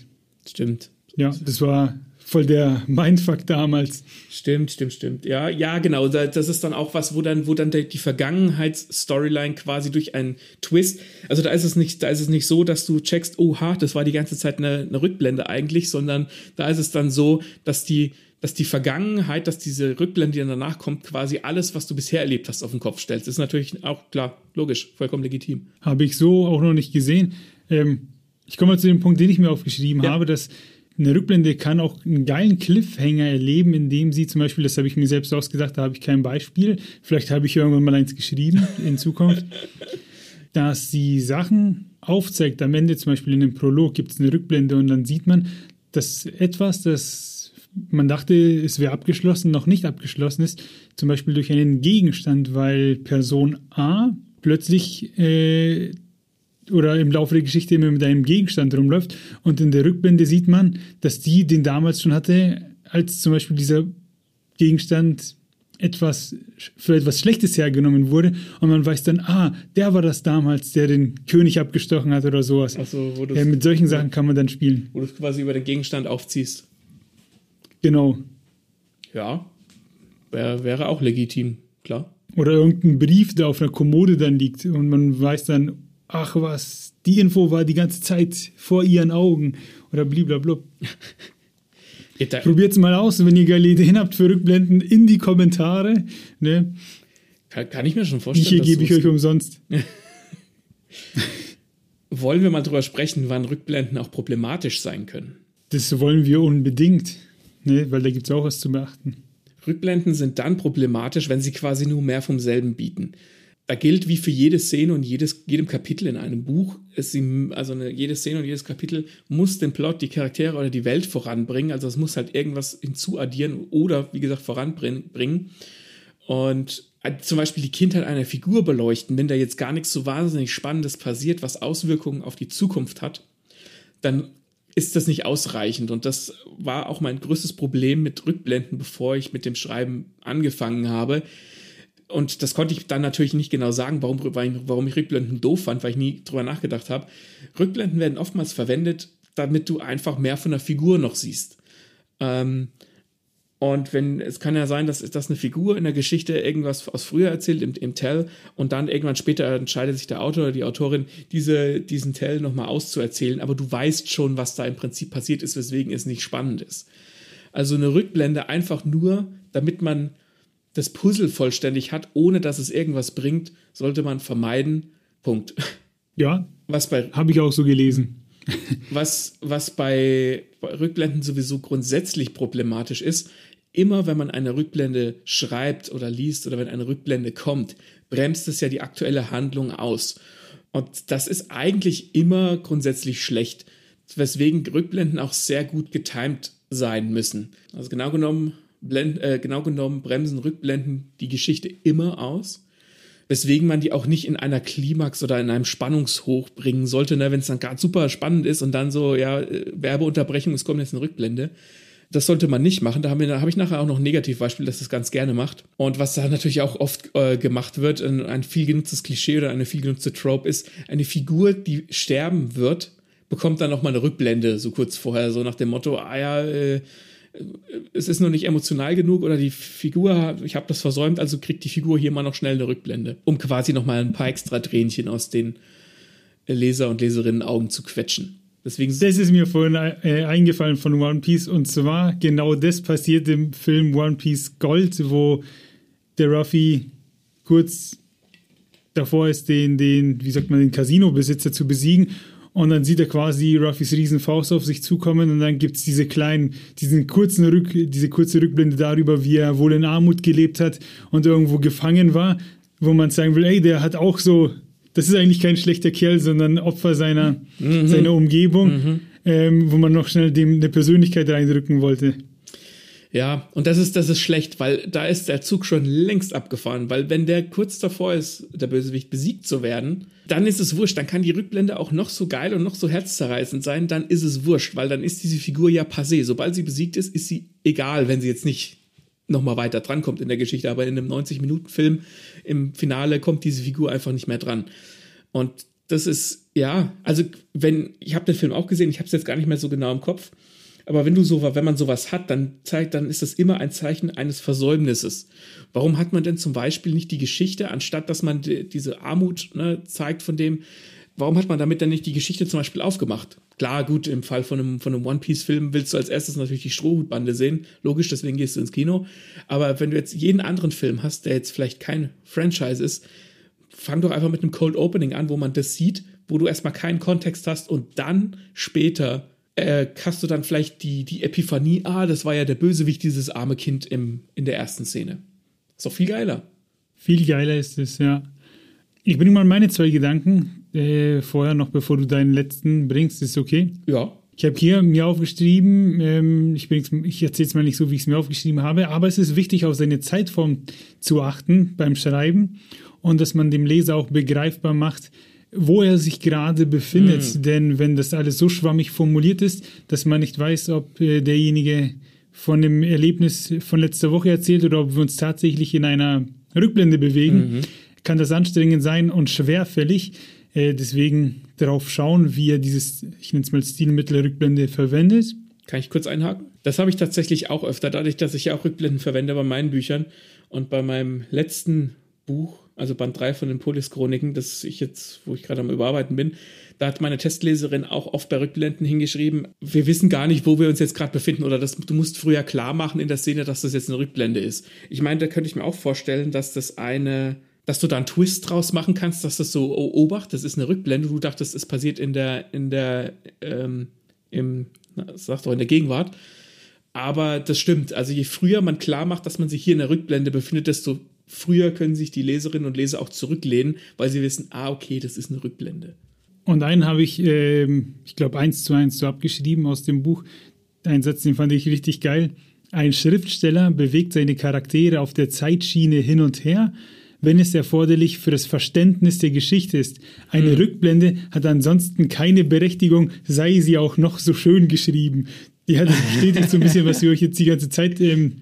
Stimmt. Ja, das war voll der Mindfuck damals. Stimmt, stimmt, stimmt. Ja, ja, genau. Da- Das ist dann auch was, wo dann, wo dann die Vergangenheitsstoryline quasi durch einen Twist. Also da ist es nicht, da ist es nicht so, dass du checkst, oha, das war die ganze Zeit eine, eine Rückblende eigentlich, sondern da ist es dann so, dass die, dass die Vergangenheit, dass diese Rückblende, die dann danach kommt, quasi alles, was du bisher erlebt hast, auf den Kopf stellt. Das ist natürlich auch klar, logisch, vollkommen legitim. Habe ich so auch noch nicht gesehen. Ähm, ich komme mal zu dem Punkt, den ich mir aufgeschrieben Ja. habe, dass eine Rückblende kann auch einen geilen Cliffhanger erleben, indem sie zum Beispiel, das habe ich mir selbst ausgedacht, da habe ich kein Beispiel, vielleicht habe ich irgendwann mal eins geschrieben in Zukunft, [LAUGHS] dass sie Sachen aufzeigt. Am Ende zum Beispiel in dem Prolog gibt es eine Rückblende und dann sieht man, dass etwas, das man dachte, es wäre abgeschlossen, noch nicht abgeschlossen ist, zum Beispiel durch einen Gegenstand, weil Person A plötzlich äh, oder im Laufe der Geschichte immer mit einem Gegenstand rumläuft und in der Rückblende sieht man, dass die den damals schon hatte, als zum Beispiel dieser Gegenstand etwas für etwas Schlechtes hergenommen wurde und man weiß dann, ah, der war das damals, der den König abgestochen hat oder sowas. Also, wo Ja, mit solchen Sachen kann man dann spielen. wo du quasi über den Gegenstand aufziehst. Genau. Ja, wär, wäre auch legitim, klar. Oder irgendein Brief, der auf einer Kommode dann liegt und man weiß dann, ach was, die Info war die ganze Zeit vor ihren Augen oder blablabla. [LAUGHS] Ja, da, Probiert's mal aus, wenn ihr geile Ideen habt für Rückblenden in die Kommentare. Ne? kann, kann ich mir schon vorstellen. hier gebe ich euch umsonst. [LAUGHS] [LAUGHS] Wollen wir mal drüber sprechen, wann Rückblenden auch problematisch sein können? Das wollen wir unbedingt, ne? weil da gibt es auch was zu beachten. Rückblenden sind dann problematisch, wenn sie quasi nur mehr vom selben bieten. Da gilt wie für jede Szene und jedes, jedem Kapitel in einem Buch, sie, also eine, jede Szene und jedes Kapitel muss den Plot, die Charaktere oder die Welt voranbringen. Also es muss halt irgendwas hinzuaddieren oder, wie gesagt, voranbringen. Und äh, zum Beispiel die Kindheit einer Figur beleuchten, wenn da jetzt gar nichts so wahnsinnig Spannendes passiert, was Auswirkungen auf die Zukunft hat, dann ist das nicht ausreichend. Und das war auch mein größtes Problem mit Rückblenden, bevor ich mit dem Schreiben angefangen habe. Und das konnte ich dann natürlich nicht genau sagen, warum, warum ich Rückblenden doof fand, weil ich nie drüber nachgedacht habe. Rückblenden werden oftmals verwendet, damit du einfach mehr von der Figur noch siehst. Ähm, und wenn, es kann ja sein, dass, dass eine Figur in der Geschichte irgendwas aus früher erzählt, im, im Tell, und dann irgendwann später entscheidet sich der Autor oder die Autorin, diese, diesen Tell nochmal auszuerzählen, aber du weißt schon, was da im Prinzip passiert ist, weswegen es nicht spannend ist. Also eine Rückblende einfach nur, damit man das Puzzle vollständig hat, ohne dass es irgendwas bringt, sollte man vermeiden. Punkt. Ja, Was bei habe ich auch so gelesen. was, was bei, bei Rückblenden sowieso grundsätzlich problematisch ist, immer wenn man eine Rückblende schreibt oder liest oder wenn eine Rückblende kommt, bremst es ja die aktuelle Handlung aus. Und das ist eigentlich immer grundsätzlich schlecht, weswegen Rückblenden auch sehr gut getimed sein müssen. Also genau genommen, blend, äh, genau genommen bremsen Rückblenden die Geschichte immer aus weswegen man die auch nicht in einer Klimax oder in einem Spannungshoch bringen sollte, ne? wenn es dann gerade super spannend ist und dann so, ja, äh, Werbeunterbrechung, es kommt jetzt eine Rückblende. Das sollte man nicht machen. Da habe hab ich nachher auch noch ein Negativbeispiel, das das ganz gerne macht. Und was da natürlich auch oft äh, gemacht wird, ein, ein viel genutztes Klischee oder eine viel genutzte Trope ist, eine Figur, die sterben wird, bekommt dann nochmal eine Rückblende, so kurz vorher, so nach dem Motto, ah ja, äh, es ist noch nicht emotional genug oder die Figur, ich habe das versäumt, also kriegt die Figur hier mal noch schnell eine Rückblende, um quasi noch mal ein paar extra Tränchen aus den Leser und Leserinnen Augen zu quetschen. Deswegen das ist mir vorhin äh, eingefallen von One Piece und zwar genau das passiert im Film One Piece Gold, wo der Ruffy kurz davor ist, den, den, wie sagt man, den Casino-Besitzer zu besiegen. Und dann sieht er quasi Ruffys Riesenfaust auf sich zukommen und dann gibt es diese kleinen, diesen kurzen Rück, diese kurze Rückblende darüber, wie er wohl in Armut gelebt hat und irgendwo gefangen war, wo man sagen will, ey, der hat auch so, das ist eigentlich kein schlechter Kerl, sondern Opfer seiner, mhm. seiner Umgebung, mhm. ähm, wo man noch schnell dem eine Persönlichkeit reindrücken wollte. Ja, und das ist, das ist schlecht, weil da ist der Zug schon längst abgefahren, weil wenn der kurz davor ist, der Bösewicht besiegt zu werden, dann ist es wurscht, dann kann die Rückblende auch noch so geil und noch so herzzerreißend sein, dann ist es wurscht, weil dann ist diese Figur ja passé. Sobald sie besiegt ist, ist sie egal, wenn sie jetzt nicht nochmal weiter drankommt in der Geschichte, aber in einem 90-Minuten-Film im Finale kommt diese Figur einfach nicht mehr dran. Und das ist, ja, also wenn, ich habe den Film auch gesehen, ich habe es jetzt gar nicht mehr so genau im Kopf, aber wenn du so, wenn man sowas hat, dann zeigt, dann ist das immer ein Zeichen eines Versäumnisses. Warum hat man denn zum Beispiel nicht die Geschichte, anstatt dass man die, diese Armut ne, zeigt von dem, warum hat man damit dann nicht die Geschichte zum Beispiel aufgemacht? Klar, gut, im Fall von einem, von einem One-Piece-Film willst du als erstes natürlich die Strohhutbande sehen. Logisch, deswegen gehst du ins Kino. Aber wenn du jetzt jeden anderen Film hast, der jetzt vielleicht kein Franchise ist, fang doch einfach mit einem Cold Opening an, wo man das sieht, wo du erstmal keinen Kontext hast und dann später äh, hast du dann vielleicht die, die Epiphanie, ah, das war ja der Bösewicht, dieses arme Kind im, in der ersten Szene. Ist doch viel geiler. Viel geiler ist es, ja. Ich bringe mal meine zwei Gedanken äh, vorher noch, bevor du deinen letzten bringst. Ist okay? Ja. Ich habe hier mir aufgeschrieben, ähm, ich, ich erzähle es mal nicht so, wie ich es mir aufgeschrieben habe, aber es ist wichtig, auf seine Zeitform zu achten beim Schreiben und dass man dem Leser auch begreifbar macht, wo er sich gerade befindet. Mhm. Denn wenn das alles so schwammig formuliert ist, dass man nicht weiß, ob äh, derjenige von dem Erlebnis von letzter Woche erzählt oder ob wir uns tatsächlich in einer Rückblende bewegen, mhm. kann das anstrengend sein und schwerfällig. Äh, deswegen darauf schauen, wie er dieses, ich nenne es mal Stilmittel Rückblende verwendet. Kann ich kurz einhaken? Das habe ich tatsächlich auch öfter, dadurch, dass ich ja auch Rückblenden verwende bei meinen Büchern. Und bei meinem letzten Buch also Band 3 von den Polis-Chroniken, das ich jetzt, wo ich gerade am Überarbeiten bin, da hat meine Testleserin auch oft bei Rückblenden hingeschrieben, wir wissen gar nicht, wo wir uns jetzt gerade befinden oder das, du musst früher klar machen in der Szene, dass das jetzt eine Rückblende ist. Ich meine, da könnte ich mir auch vorstellen, dass das eine, dass du da einen Twist draus machen kannst, dass das so, oh, Obacht, das ist eine Rückblende, du dachtest, es passiert in der, in der, ähm, im, na, sag doch, in der Gegenwart. Aber das stimmt. Also je früher man klar macht, dass man sich hier in der Rückblende befindet, desto früher können sich die Leserinnen und Leser auch zurücklehnen, weil sie wissen, ah, okay, das ist eine Rückblende. Und einen habe ich, äh, ich glaube, eins zu eins so abgeschrieben aus dem Buch. Ein Satz, den fand ich richtig geil. Ein Schriftsteller bewegt seine Charaktere auf der Zeitschiene hin und her, wenn es erforderlich für das Verständnis der Geschichte ist. Eine hm. Rückblende hat ansonsten keine Berechtigung, sei sie auch noch so schön geschrieben. Ja, das bestätigt so ein bisschen, was wir euch jetzt die ganze Zeit ähm,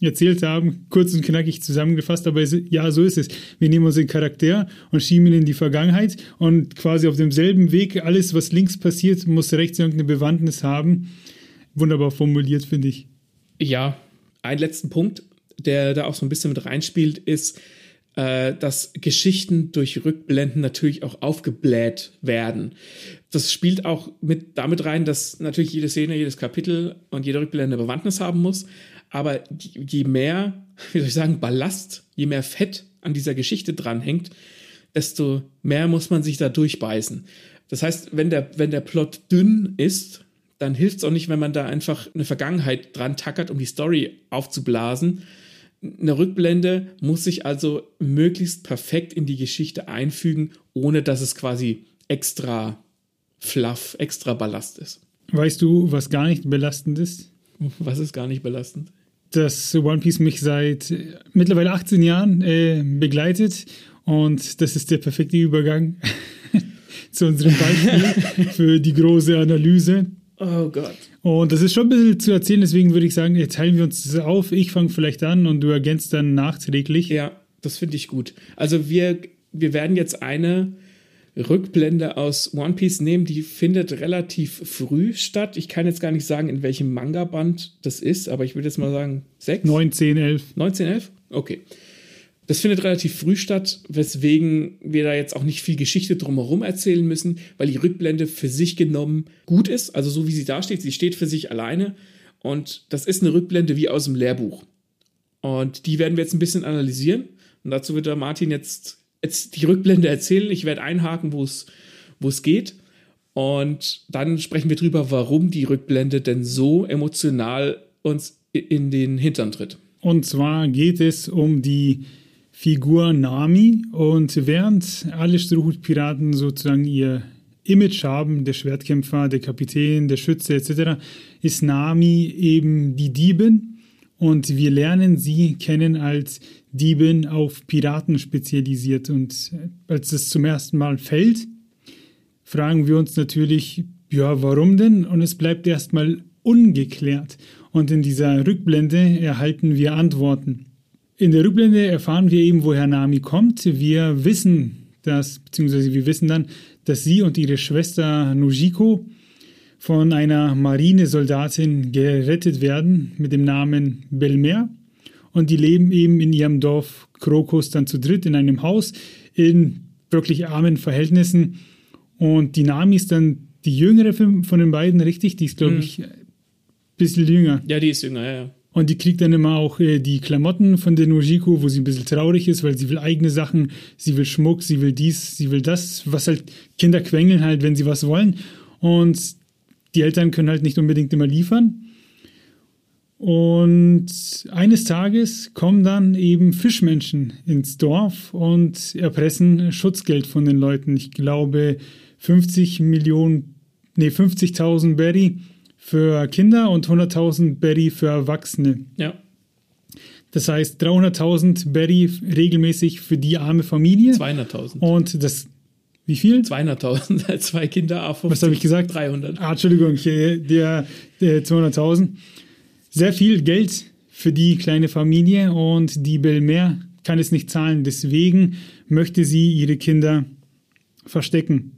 erzählt haben, kurz und knackig zusammengefasst, aber es, ja, so ist es. Wir nehmen unseren Charakter und schieben ihn in die Vergangenheit und quasi auf demselben Weg, alles, was links passiert, muss rechts irgendeine Bewandtnis haben. Wunderbar formuliert, finde ich. Ja, ein letzten Punkt, der da auch so ein bisschen mit reinspielt, ist, äh, dass Geschichten durch Rückblenden natürlich auch aufgebläht werden. Das spielt auch mit damit rein, dass natürlich jede Szene, jedes Kapitel und jede Rückblende Bewandtnis haben muss. Aber je mehr, [LAUGHS] wie soll ich sagen, Ballast, je mehr Fett an dieser Geschichte dranhängt, desto mehr muss man sich da durchbeißen. Das heißt, wenn der, wenn der Plot dünn ist, dann hilft es auch nicht, wenn man da einfach eine Vergangenheit dran tackert, um die Story aufzublasen. Eine Rückblende muss sich also möglichst perfekt in die Geschichte einfügen, ohne dass es quasi extra Fluff, extra Ballast ist. Weißt du, was gar nicht belastend ist? Was ist gar nicht belastend? Dass One Piece mich seit mittlerweile 18 Jahren äh, begleitet und das ist der perfekte Übergang [LAUGHS] zu unserem Beispiel [LAUGHS] für die große Analyse. Oh Gott. Und das ist schon ein bisschen zu erzählen, deswegen würde ich sagen, jetzt teilen wir uns das auf. Ich fange vielleicht an und du ergänzt dann nachträglich. Ja, das finde ich gut. Also wir, wir werden jetzt eine Rückblende aus One Piece nehmen. Die findet relativ früh statt. Ich kann jetzt gar nicht sagen, in welchem Manga-Band das ist, aber ich würde jetzt mal sagen 6? 9, 10, 11. 19, 11? Okay. Das findet relativ früh statt, weswegen wir da jetzt auch nicht viel Geschichte drumherum erzählen müssen, weil die Rückblende für sich genommen gut ist. Also so wie sie da steht, sie steht für sich alleine. Und das ist eine Rückblende wie aus dem Lehrbuch. Und die werden wir jetzt ein bisschen analysieren. Und dazu wird der Martin jetzt, jetzt die Rückblende erzählen. Ich werde einhaken, wo es, geht. Und dann sprechen wir drüber, warum die Rückblende denn so emotional uns in den Hintern tritt. Und zwar geht es um die Figur Nami und während alle Strohhutpiraten sozusagen ihr Image haben, der Schwertkämpfer, der Kapitän, der Schütze etc., ist Nami eben die Diebin und wir lernen sie kennen als Diebin auf Piraten spezialisiert. Und als es zum ersten Mal fällt, fragen wir uns natürlich, ja, warum denn? Und es bleibt erstmal ungeklärt. Und in dieser Rückblende erhalten wir Antworten. In der Rückblende erfahren wir eben, woher Nami kommt. Wir wissen dass, beziehungsweise wir wissen dann, dass sie und ihre Schwester Nujiko von einer Marinesoldatin gerettet werden mit dem Namen Belmer. Und die leben eben in ihrem Dorf Krokus dann zu dritt in einem Haus in wirklich armen Verhältnissen. Und die Nami ist dann die jüngere von den beiden, richtig? Die ist, glaube mhm. ich, ein bisschen jünger. Ja, die ist jünger, ja, ja. Und die kriegt dann immer auch äh, die Klamotten von der Nojiko, wo sie ein bisschen traurig ist, weil sie will eigene Sachen, sie will Schmuck, sie will dies, sie will das, was halt Kinder quengeln halt, wenn sie was wollen. Und die Eltern können halt nicht unbedingt immer liefern. Und eines Tages kommen dann eben Fischmenschen ins Dorf und erpressen Schutzgeld von den Leuten. Ich glaube 50 Millionen, nee 50.000 Berry für Kinder und 100.000 Berry für Erwachsene. Ja. Das heißt 300.000 Berry regelmäßig für die arme Familie. 200.000. Und das wie viel? 200.000, [LAUGHS] zwei Kinder, A50. Was habe ich gesagt? 300. Ah, Entschuldigung, der, der 200.000. Sehr viel Geld für die kleine Familie und die Belmer kann es nicht zahlen. Deswegen möchte sie ihre Kinder verstecken.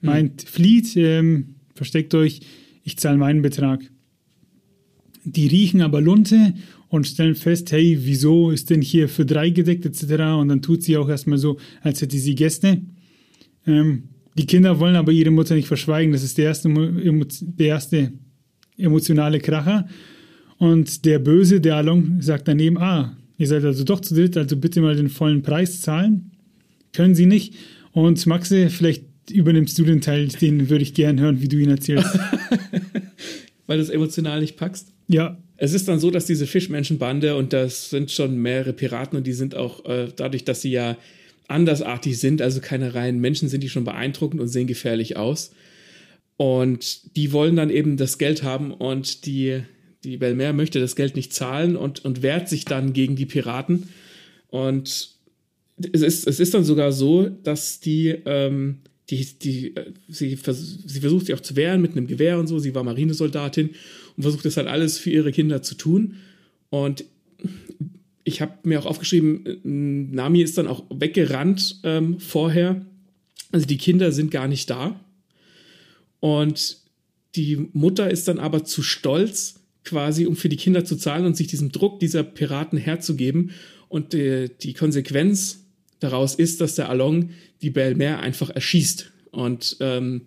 Meint, hm. flieht, ähm, versteckt euch, ich zahle meinen Betrag. Die riechen aber Lunte und stellen fest, hey, wieso ist denn hier für drei gedeckt etc. Und dann tut sie auch erstmal so, als hätte sie Gäste. Ähm, die Kinder wollen aber ihre Mutter nicht verschweigen. Das ist der erste, der erste emotionale Kracher. Und der Böse, der Along, sagt daneben, ah, ihr seid also doch zu dritt, also bitte mal den vollen Preis zahlen. Können sie nicht. Und Maxe, vielleicht übernimmst du den Teil, den würde ich gern hören, wie du ihn erzählst. [LAUGHS] Weil du es emotional nicht packst? Ja. Es ist dann so, dass diese Fischmenschenbande, und das sind schon mehrere Piraten, und die sind auch äh, dadurch, dass sie ja andersartig sind, also keine reinen Menschen sind, die schon beeindruckend und sehen gefährlich aus. Und die wollen dann eben das Geld haben und die, die Belmer möchte das Geld nicht zahlen und, und wehrt sich dann gegen die Piraten. Und es ist, es ist dann sogar so, dass die, ähm, die, die, äh, sie, vers sie versucht sich auch zu wehren mit einem Gewehr und so. Sie war Marinesoldatin und versucht das halt alles für ihre Kinder zu tun. Und ich habe mir auch aufgeschrieben, äh, Nami ist dann auch weggerannt ähm, vorher. Also die Kinder sind gar nicht da. Und die Mutter ist dann aber zu stolz, quasi, um für die Kinder zu zahlen und sich diesem Druck dieser Piraten herzugeben. Und die, die Konsequenz daraus ist, dass der Along die Belmer einfach erschießt. Und ähm,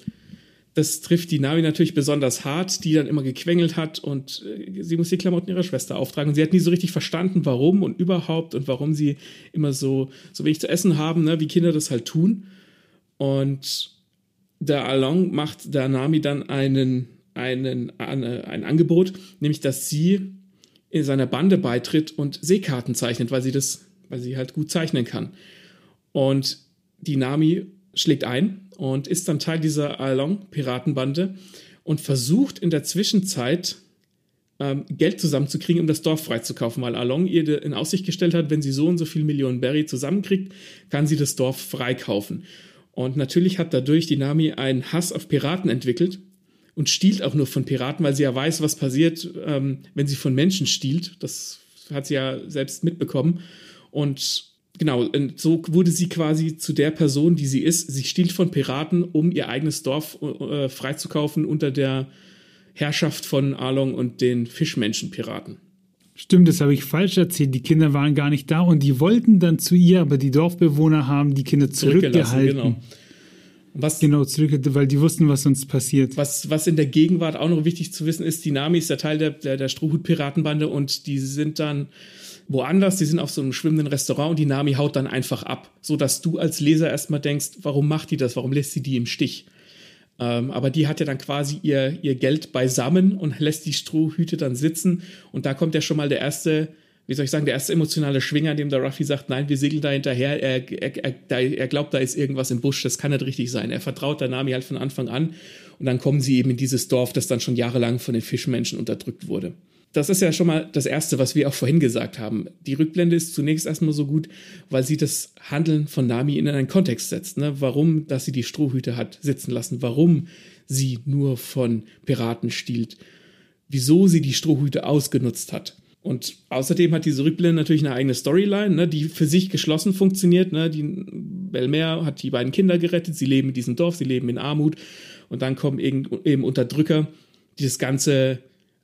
das trifft die Navi natürlich besonders hart, die dann immer gequengelt hat und äh, sie muss die Klamotten ihrer Schwester auftragen. Und sie hat nie so richtig verstanden, warum und überhaupt und warum sie immer so, so wenig zu essen haben, ne, wie Kinder das halt tun. Und der Along macht der Nami dann einen, einen, eine, ein Angebot, nämlich dass sie in seiner Bande beitritt und Seekarten zeichnet, weil sie das, weil sie halt gut zeichnen kann. Und die Nami schlägt ein und ist dann Teil dieser Along-Piratenbande und versucht in der Zwischenzeit ähm, Geld zusammenzukriegen, um das Dorf freizukaufen, weil Along ihr in Aussicht gestellt hat, wenn sie so und so viel Millionen Berry zusammenkriegt, kann sie das Dorf freikaufen. Und natürlich hat dadurch die Nami einen Hass auf Piraten entwickelt und stiehlt auch nur von Piraten, weil sie ja weiß, was passiert, ähm, wenn sie von Menschen stiehlt. Das hat sie ja selbst mitbekommen. Und genau, und so wurde sie quasi zu der Person, die sie ist. Sie stiehlt von Piraten, um ihr eigenes Dorf äh, freizukaufen unter der Herrschaft von Arlong und den Fischmenschen-Piraten. Stimmt, das habe ich falsch erzählt. Die Kinder waren gar nicht da und die wollten dann zu ihr, aber die Dorfbewohner haben die Kinder zurückgehalten. Genau. Was, genau, zurück, weil die wussten, was sonst passiert. Was, was in der Gegenwart auch noch wichtig zu wissen ist, die Nami ist der Teil der, der, der Strohhut-Piratenbande und die sind dann woanders, die sind auf so einem schwimmenden Restaurant und die Nami haut dann einfach ab, sodass du als Leser erstmal denkst, warum macht die das, warum lässt sie die im Stich? Ähm, aber die hat ja dann quasi ihr, ihr Geld beisammen und lässt die Strohhüte dann sitzen. Und da kommt ja schon mal der erste, wie soll ich sagen, der erste emotionale Schwinger, dem der Ruffy sagt, nein, wir segeln da hinterher. Er, er, er, er glaubt, da ist irgendwas im Busch, das kann nicht richtig sein. Er vertraut der Nami halt von Anfang an. Und dann kommen sie eben in dieses Dorf, das dann schon jahrelang von den Fischmenschen unterdrückt wurde das ist ja schon mal das Erste, was wir auch vorhin gesagt haben. Die Rückblende ist zunächst erstmal so gut, weil sie das Handeln von Nami in einen Kontext setzt. Ne? Warum, dass sie die Strohhüte hat sitzen lassen, warum sie nur von Piraten stiehlt, wieso sie die Strohhüte ausgenutzt hat. Und außerdem hat diese Rückblende natürlich eine eigene Storyline, ne, die für sich geschlossen funktioniert. Ne? Die Belmer hat die beiden Kinder gerettet, sie leben in diesem Dorf, sie leben in Armut und dann kommen eben, Unterdrücker, die das Ganze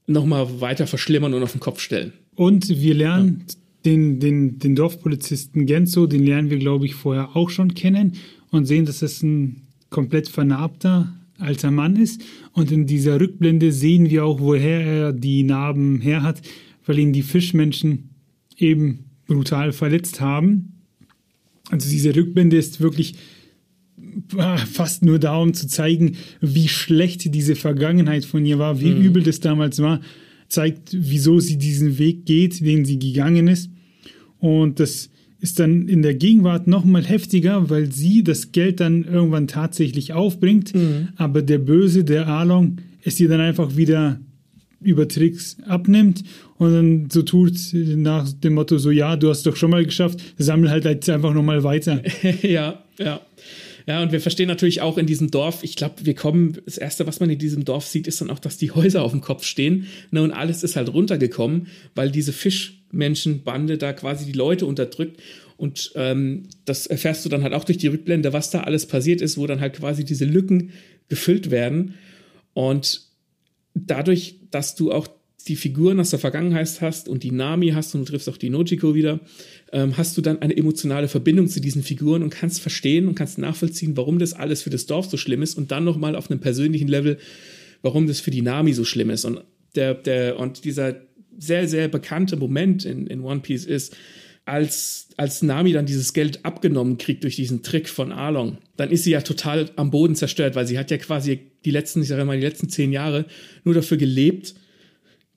nochmal weiter verschlimmern und auf den Kopf stellen. Und wir lernen ja. den, den, den Dorfpolizisten Genzo, den lernen wir, glaube ich, vorher auch schon kennen und sehen, dass es ein komplett vernarbter alter Mann ist. Und in dieser Rückblende sehen wir auch, woher er die Narben her hat, weil ihn die Fischmenschen eben brutal verletzt haben. Also diese Rückblende ist wirklich [LAUGHS] fast nur da, um zu zeigen, wie schlecht diese Vergangenheit von ihr war, wie mhm. übel das damals war, zeigt, wieso sie diesen Weg geht, den sie gegangen ist. Und das ist dann in der Gegenwart noch mal heftiger, weil sie das Geld dann irgendwann tatsächlich aufbringt, mhm. aber der Böse, der Along, es ihr dann einfach wieder über Tricks abnimmt und dann so tut nach dem Motto so, ja, du hast doch schon mal geschafft, sammel halt jetzt einfach noch mal weiter. [LAUGHS] ja, ja. Ja, und wir verstehen natürlich auch in diesem Dorf, ich glaube, wir kommen, das Erste, was man in diesem Dorf sieht, ist dann auch, dass die Häuser auf dem Kopf stehen. Ne, und alles ist halt runtergekommen, weil diese Fischmenschenbande da quasi die Leute unterdrückt. Und ähm, das erfährst du dann halt auch durch die Rückblende, was da alles passiert ist, wo dann halt quasi diese Lücken gefüllt werden. Und dadurch, dass du auch die Figuren aus der Vergangenheit hast und die Nami hast und du triffst auch die Nojiko wieder, ähm, hast du dann eine emotionale Verbindung zu diesen Figuren und kannst verstehen und kannst nachvollziehen, warum das alles für das Dorf so schlimm ist und dann nochmal auf einem persönlichen Level, warum das für die Nami so schlimm ist. Und, der, der, und dieser sehr, sehr bekannte Moment in, in One Piece ist, als, als Nami dann dieses Geld abgenommen kriegt durch diesen Trick von Arlong, dann ist sie ja total am Boden zerstört, weil sie hat ja quasi die letzten, ich sage mal, die letzten zehn Jahre nur dafür gelebt,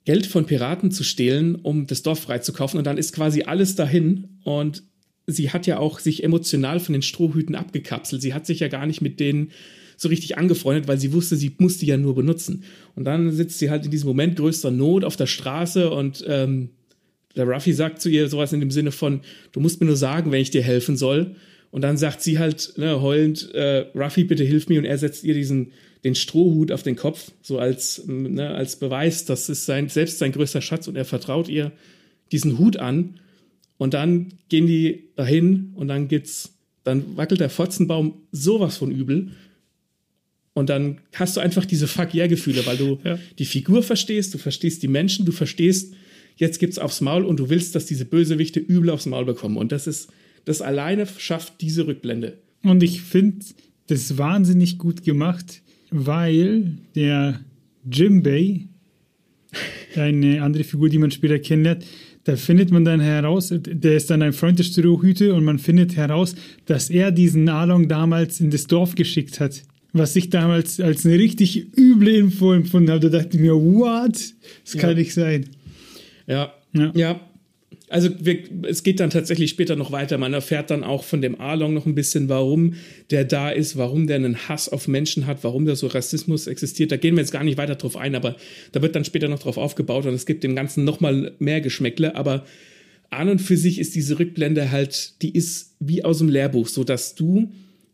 Geld von Piraten zu stehlen, um das Dorf freizukaufen. Und dann ist quasi alles dahin. Und sie hat ja auch sich emotional von den Strohhüten abgekapselt. Sie hat sich ja gar nicht mit denen so richtig angefreundet, weil sie wusste, sie musste ja nur benutzen. Und dann sitzt sie halt in diesem Moment größter Not auf der Straße und ähm, der Ruffy sagt zu ihr sowas in dem Sinne von, du musst mir nur sagen, wenn ich dir helfen soll. Und dann sagt sie halt ne, heulend, äh, Ruffy, bitte hilf mir. Und er setzt ihr diesen den Strohhut auf den Kopf, so als, ne, als Beweis, das ist sein, selbst sein größter Schatz und er vertraut ihr diesen Hut an. Und dann gehen die dahin und dann gibt's, dann wackelt der Fotzenbaum sowas von übel. Und dann hast du einfach diese Fuck-Yeah-Gefühle, weil du ja. die Figur verstehst, du verstehst die Menschen, du verstehst, jetzt gibt's aufs Maul und du willst, dass diese Bösewichte übel aufs Maul bekommen. Und das ist, das alleine schafft diese Rückblende. Und ich finde das wahnsinnig gut gemacht, weil der Jimbei, eine andere Figur, die man später kennenlernt, da findet man dann heraus, der ist dann ein Freund der Strohhüte und man findet heraus, dass er diesen Along damals in das Dorf geschickt hat. Was ich damals als eine richtig üble Info empfunden habe. Da dachte ich mir, what? Das kann ja. nicht sein. Ja. ja. Ja, also wir, es geht dann tatsächlich später noch weiter. Man erfährt dann auch von dem Arlong noch ein bisschen, warum der da ist, warum der einen Hass auf Menschen hat, warum da so Rassismus existiert. Da gehen wir jetzt gar nicht weiter drauf ein, aber da wird dann später noch drauf aufgebaut und es gibt dem Ganzen nochmal mehr Geschmäckle. Aber an und für sich ist diese Rückblende halt, die ist wie aus dem Lehrbuch, so dass du,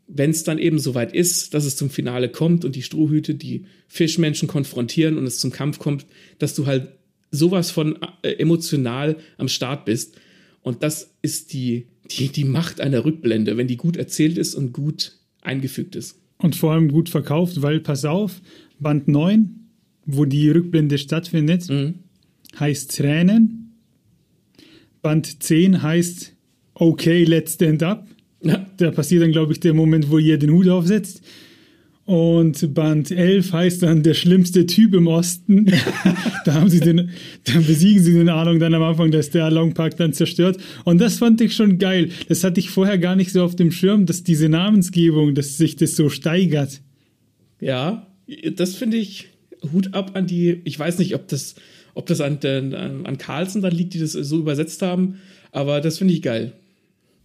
wenn es dann eben soweit ist, dass es zum Finale kommt und die Strohhüte die Fischmenschen konfrontieren und es zum Kampf kommt, dass du halt sowas von äh, emotional am Start bist. Und das ist die, die, die Macht einer Rückblende, wenn die gut erzählt ist und gut eingefügt ist. Und vor allem gut verkauft, weil, pass auf, Band 9, wo die Rückblende stattfindet, Mhm. heißt Tränen. Band 10 heißt Okay, let's stand up. Ja, Da passiert dann, glaube ich, der Moment, wo ihr den Hut aufsetzt. Und Band 11 heißt dann der schlimmste Typ im Osten. [LAUGHS] da haben sie den, dann besiegen sie den Ahnung dann am Anfang, dass der Long Park dann zerstört. Und das fand ich schon geil. Das hatte ich vorher gar nicht so auf dem Schirm, dass diese Namensgebung, dass sich das so steigert. ja das finde ich Hut ab an die, ich weiß nicht, ob das, ob das an, an, an Carlsen dann liegt, die das so übersetzt haben, aber das finde ich geil.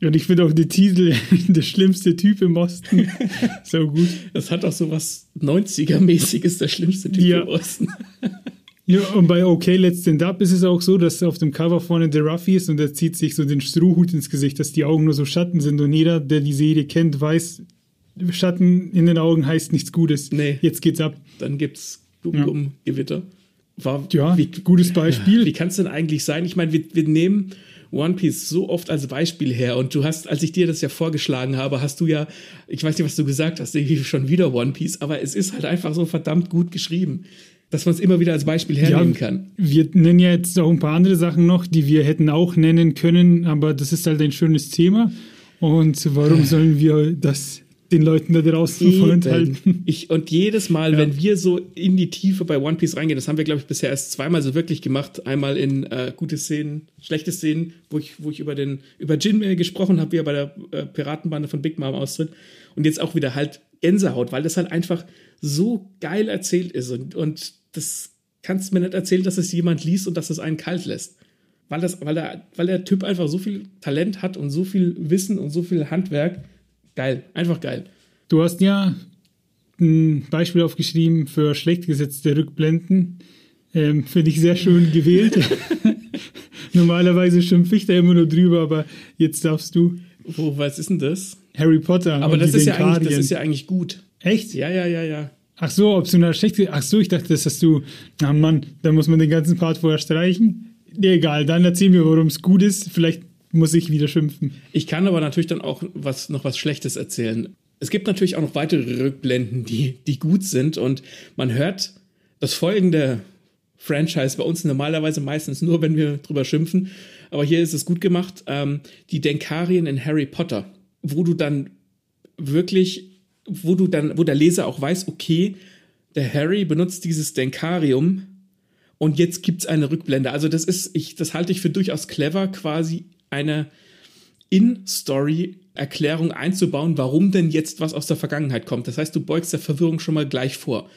Und ich finde auch die Titel, [LAUGHS] der schlimmste Typ im Osten, [LAUGHS] so gut. Das hat auch so was 90er-mäßiges, der schlimmste Typ Ja. im Osten. [LAUGHS] Ja, und bei Okay, Let's Stand Up ist es auch so, dass auf dem Cover vorne der Ruffy ist und er zieht sich so den Strohhut ins Gesicht, dass die Augen nur so Schatten sind und jeder, der die Serie kennt, weiß, Schatten in den Augen heißt nichts Gutes. Nee. Jetzt geht's ab. Dann gibt's Ja. Gum-Gewitter. War, Ja, wie, gutes Beispiel. wie kann es denn eigentlich sein? Ich meine, wir, wir nehmen One Piece so oft als Beispiel her und du hast, als ich dir das ja vorgeschlagen habe, hast du ja, ich weiß nicht, was du gesagt hast, irgendwie schon wieder One Piece, aber es ist halt einfach so verdammt gut geschrieben, dass man es immer wieder als Beispiel hernehmen kann. Wir nennen ja jetzt auch ein paar andere Sachen noch, die wir hätten auch nennen können, aber das ist halt ein schönes Thema. Und warum sollen wir das den Leuten da draußen vorenthalten? Eben. [LAUGHS] Ich, und jedes Mal, Ja. wenn wir so in die Tiefe bei One Piece reingehen, das haben wir, glaube ich, bisher erst zweimal so wirklich gemacht. Einmal in äh, gute Szenen, schlechte Szenen, wo ich, wo ich über den, über Jin äh, gesprochen habe, wie er bei der äh, Piratenbande von Big Mom austritt. Und jetzt auch wieder halt Gänsehaut, weil das halt einfach so geil erzählt ist. Und, und das kannst du mir nicht erzählen, dass es jemand liest und dass es einen kalt lässt. Weil, das, weil, der, weil der Typ einfach so viel Talent hat und so viel Wissen und so viel Handwerk. Geil, einfach geil. Du hast ja ein Beispiel aufgeschrieben für schlecht gesetzte Rückblenden. Ähm, Finde ich sehr schön gewählt. [LAUGHS] Normalerweise schimpfe ich da immer nur drüber, aber jetzt darfst du. Wo, was ist denn das? Harry Potter. Aber das ist, ja eigentlich, das ist ja eigentlich gut. Echt? Ja, ja, ja, ja. Ach so, ob du eine schlechte. Ach so, ich dachte, das hast du. Na Mann, da muss man den ganzen Part vorher streichen. Nee, egal, dann erzähl mir, warum es gut ist. Vielleicht muss ich wieder schimpfen. Ich kann aber natürlich dann auch was, noch was Schlechtes erzählen. Es gibt natürlich auch noch weitere Rückblenden, die, die gut sind und man hört das folgende Franchise bei uns normalerweise meistens nur, wenn wir drüber schimpfen. Aber hier ist es gut gemacht. Ähm, die Denkarien in Harry Potter, wo du dann wirklich, wo du dann, wo der Leser auch weiß, okay, der Harry benutzt dieses Denkarium und jetzt gibt's eine Rückblende. Also das ist, ich, das halte ich für durchaus clever, quasi eine In-Story-Erklärung einzubauen, warum denn jetzt was aus der Vergangenheit kommt. Das heißt, du beugst der Verwirrung schon mal gleich vor.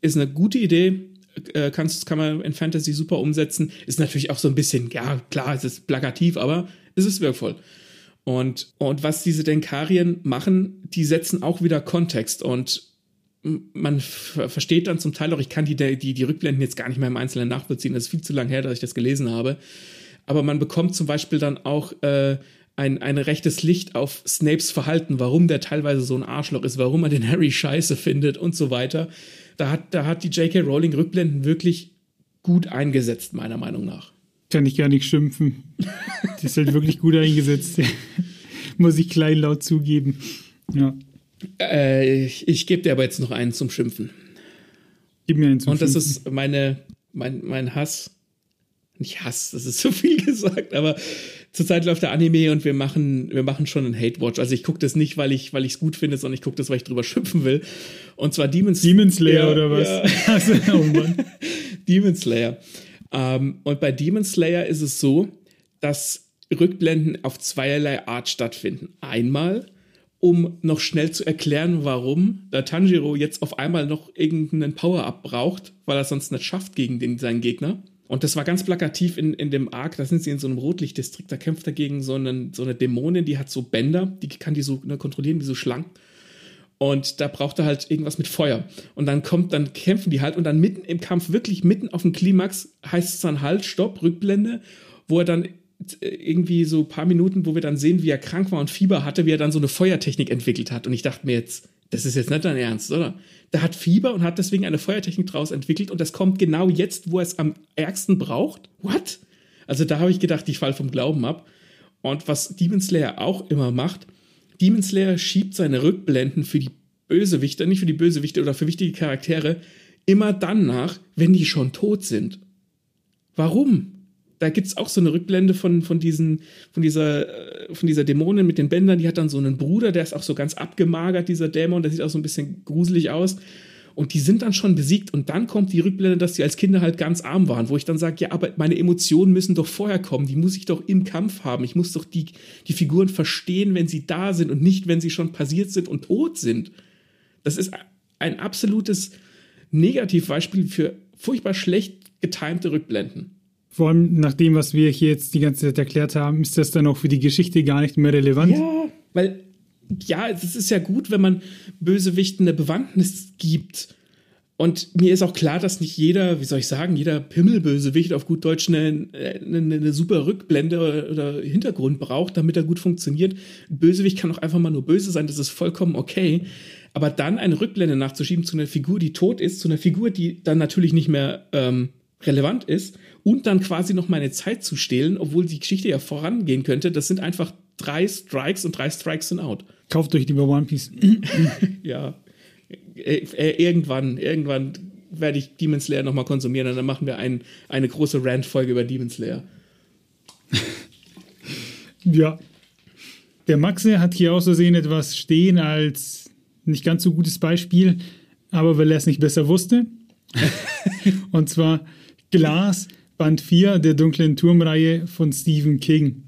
Ist eine gute Idee, äh, kannst, kann man in Fantasy super umsetzen. Ist natürlich auch so ein bisschen, ja, klar, es ist plakativ, aber es ist wirkvoll. Und, und was diese Denkarien machen, die setzen auch wieder Kontext und man ver- versteht dann zum Teil auch, ich kann die, die, die Rückblenden jetzt gar nicht mehr im Einzelnen nachvollziehen, das ist viel zu lang her, dass ich das gelesen habe. Aber man bekommt zum Beispiel dann auch äh, ein, ein rechtes Licht auf Snapes Verhalten, warum der teilweise so ein Arschloch ist, warum er den Harry scheiße findet und so weiter. Da hat, da hat die J.K. Rowling Rückblenden wirklich gut eingesetzt, meiner Meinung nach. Kann ich gar nicht schimpfen. Das ist halt wirklich gut eingesetzt. [LAUGHS] Muss ich kleinlaut zugeben. Ja. Äh, ich ich gebe dir aber jetzt noch einen zum Schimpfen. Gib mir einen zum Und das Schimpfen. ist meine, mein, mein Hass. Nicht Hass, das ist zu viel [LAUGHS] gesagt, aber zurzeit läuft der Anime und wir machen, wir machen schon einen Hate-Watch. Also ich gucke das nicht, weil ich weil es gut finde, sondern ich gucke das, weil ich drüber schimpfen will. Und zwar Demon, Demon Slayer oder was? Ja. [LAUGHS] Also, oh Mann. [LAUGHS] Demon Slayer. Ähm, und bei Demon Slayer ist es so, dass Rückblenden auf zweierlei Art stattfinden. Einmal, um noch schnell zu erklären, warum der Tanjiro jetzt auf einmal noch irgendeinen Power-Up braucht, weil er sonst nicht schafft gegen den, seinen Gegner. Und das war ganz plakativ in, in dem Arc, da sind sie in so einem Rotlichtdistrikt, da kämpft er gegen so, einen, so eine Dämonin, die hat so Bänder, die kann die so ne, kontrollieren wie so Schlangen. Und da braucht er halt irgendwas mit Feuer. Und dann kommt, dann kämpfen die halt und dann mitten im Kampf, wirklich mitten auf dem Klimax, heißt es dann halt, Stopp, Rückblende, wo er dann äh, irgendwie so ein paar Minuten, wo wir dann sehen, wie er krank war und Fieber hatte, wie er dann so eine Feuertechnik entwickelt hat. Und ich dachte mir jetzt, das ist jetzt nicht dein Ernst, oder? Der hat Fieber und hat deswegen eine Feuertechnik draus entwickelt und das kommt genau jetzt, wo er es am ärgsten braucht. What? Also da habe ich gedacht, ich fall vom Glauben ab. Und was Demon Slayer auch immer macht, Demon Slayer schiebt seine Rückblenden für die Bösewichte, nicht für die Bösewichte oder für wichtige Charaktere, immer dann nach, wenn die schon tot sind. Warum? Da gibt es auch so eine Rückblende von, von, diesen, von, dieser, äh, von dieser Dämonin mit den Bändern. Die hat dann so einen Bruder, der ist auch so ganz abgemagert, dieser Dämon. Der sieht auch so ein bisschen gruselig aus. Und die sind dann schon besiegt. Und dann kommt die Rückblende, dass sie als Kinder halt ganz arm waren, wo ich dann sage, ja, aber meine Emotionen müssen doch vorher kommen. Die muss ich doch im Kampf haben. Ich muss doch die, die Figuren verstehen, wenn sie da sind und nicht, wenn sie schon passiert sind und tot sind. Das ist ein absolutes Negativbeispiel für furchtbar schlecht getimte Rückblenden. Vor allem nach dem, was wir hier jetzt die ganze Zeit erklärt haben, ist das dann auch für die Geschichte gar nicht mehr relevant. Ja, weil ja, es ist ja gut, wenn man Bösewichten eine Bewandtnis gibt. Und mir ist auch klar, dass nicht jeder, wie soll ich sagen, jeder Pimmelbösewicht auf gut Deutsch eine, eine, eine super Rückblende oder, Hintergrund braucht, damit er gut funktioniert. Ein Bösewicht kann auch einfach mal nur böse sein, das ist vollkommen okay. Aber dann eine Rückblende nachzuschieben zu einer Figur, die tot ist, zu einer Figur, die dann natürlich nicht mehr ähm, relevant ist und dann quasi noch meine Zeit zu stehlen, obwohl die Geschichte ja vorangehen könnte, das sind einfach drei Strikes und drei Strikes sind out. Kauft euch lieber One Piece. [LAUGHS] ja. Äh, äh, irgendwann, irgendwann werde ich Demon Slayer nochmal konsumieren und dann machen wir ein, eine große Rant-Folge über Demon Slayer. [LAUGHS] ja. Der Maxe hat hier aus Versehen etwas stehen als nicht ganz so gutes Beispiel, aber weil er es nicht besser wusste. [LAUGHS] und zwar Glas, Band 4 der dunklen Turmreihe von Stephen King.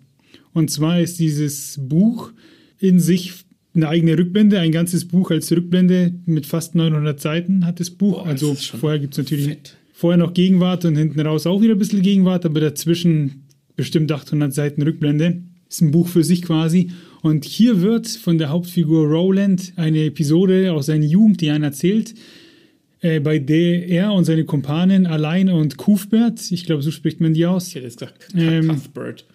Und zwar ist dieses Buch in sich eine eigene Rückblende, ein ganzes Buch als Rückblende mit fast 900 Seiten hat das Buch. Boah, also vorher gibt es natürlich fett. vorher noch Gegenwart und hinten raus auch wieder ein bisschen Gegenwart, aber dazwischen bestimmt 800 Seiten Rückblende. Ist ein Buch für sich quasi. Und hier wird von der Hauptfigur Roland eine Episode aus seiner Jugend, die einer erzählt, äh, bei der er und seine Kumpanen allein und Cuthbert, ich glaube, so spricht man die aus. Ich hätte jetzt gesagt, ähm, Cuthbert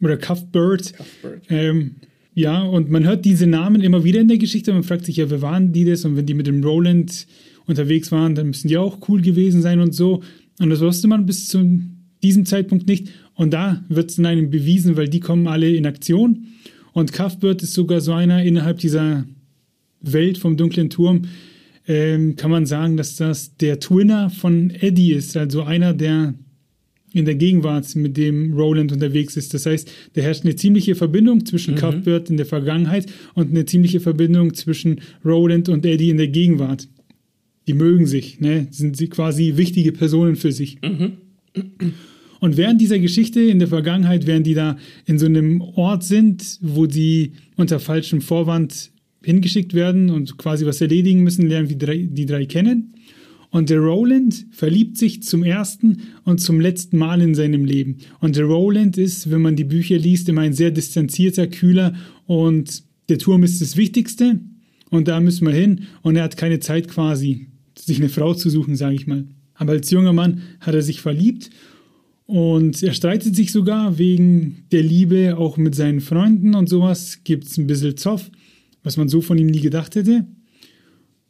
oder Cuthbert. Cuthbert. Ähm, ja, und man hört diese Namen immer wieder in der Geschichte. Man fragt sich ja, wer waren die das? Und wenn die mit dem Roland unterwegs waren, dann müssen die auch cool gewesen sein und so. Und das wusste man bis zu diesem Zeitpunkt nicht. Und da wird es in einem bewiesen, weil die kommen alle in Aktion. Und Cuthbert ist sogar so einer innerhalb dieser Welt vom dunklen Turm. Ähm, kann man sagen, dass das der Twinner von Eddie ist, also einer der in der Gegenwart, mit dem Roland unterwegs ist. Das heißt, da herrscht eine ziemliche Verbindung zwischen mhm. Cuthbert in der Vergangenheit und eine ziemliche Verbindung zwischen Roland und Eddie in der Gegenwart. Die mögen sich, ne? Sind sie quasi wichtige Personen für sich. Mhm. Und während dieser Geschichte in der Vergangenheit, während die da in so einem Ort sind, wo sie unter falschem Vorwand hingeschickt werden und quasi was erledigen müssen, lernen die drei, die drei kennen. Und der Roland verliebt sich zum ersten und zum letzten Mal in seinem Leben. Und der Roland ist, wenn man die Bücher liest, immer ein sehr distanzierter, kühler und der Turm ist das Wichtigste und da müssen wir hin und er hat keine Zeit quasi, sich eine Frau zu suchen, sage ich mal. Aber als junger Mann hat er sich verliebt und er streitet sich sogar wegen der Liebe auch mit seinen Freunden und sowas. Gibt es ein bisschen Zoff, was man so von ihm nie gedacht hätte.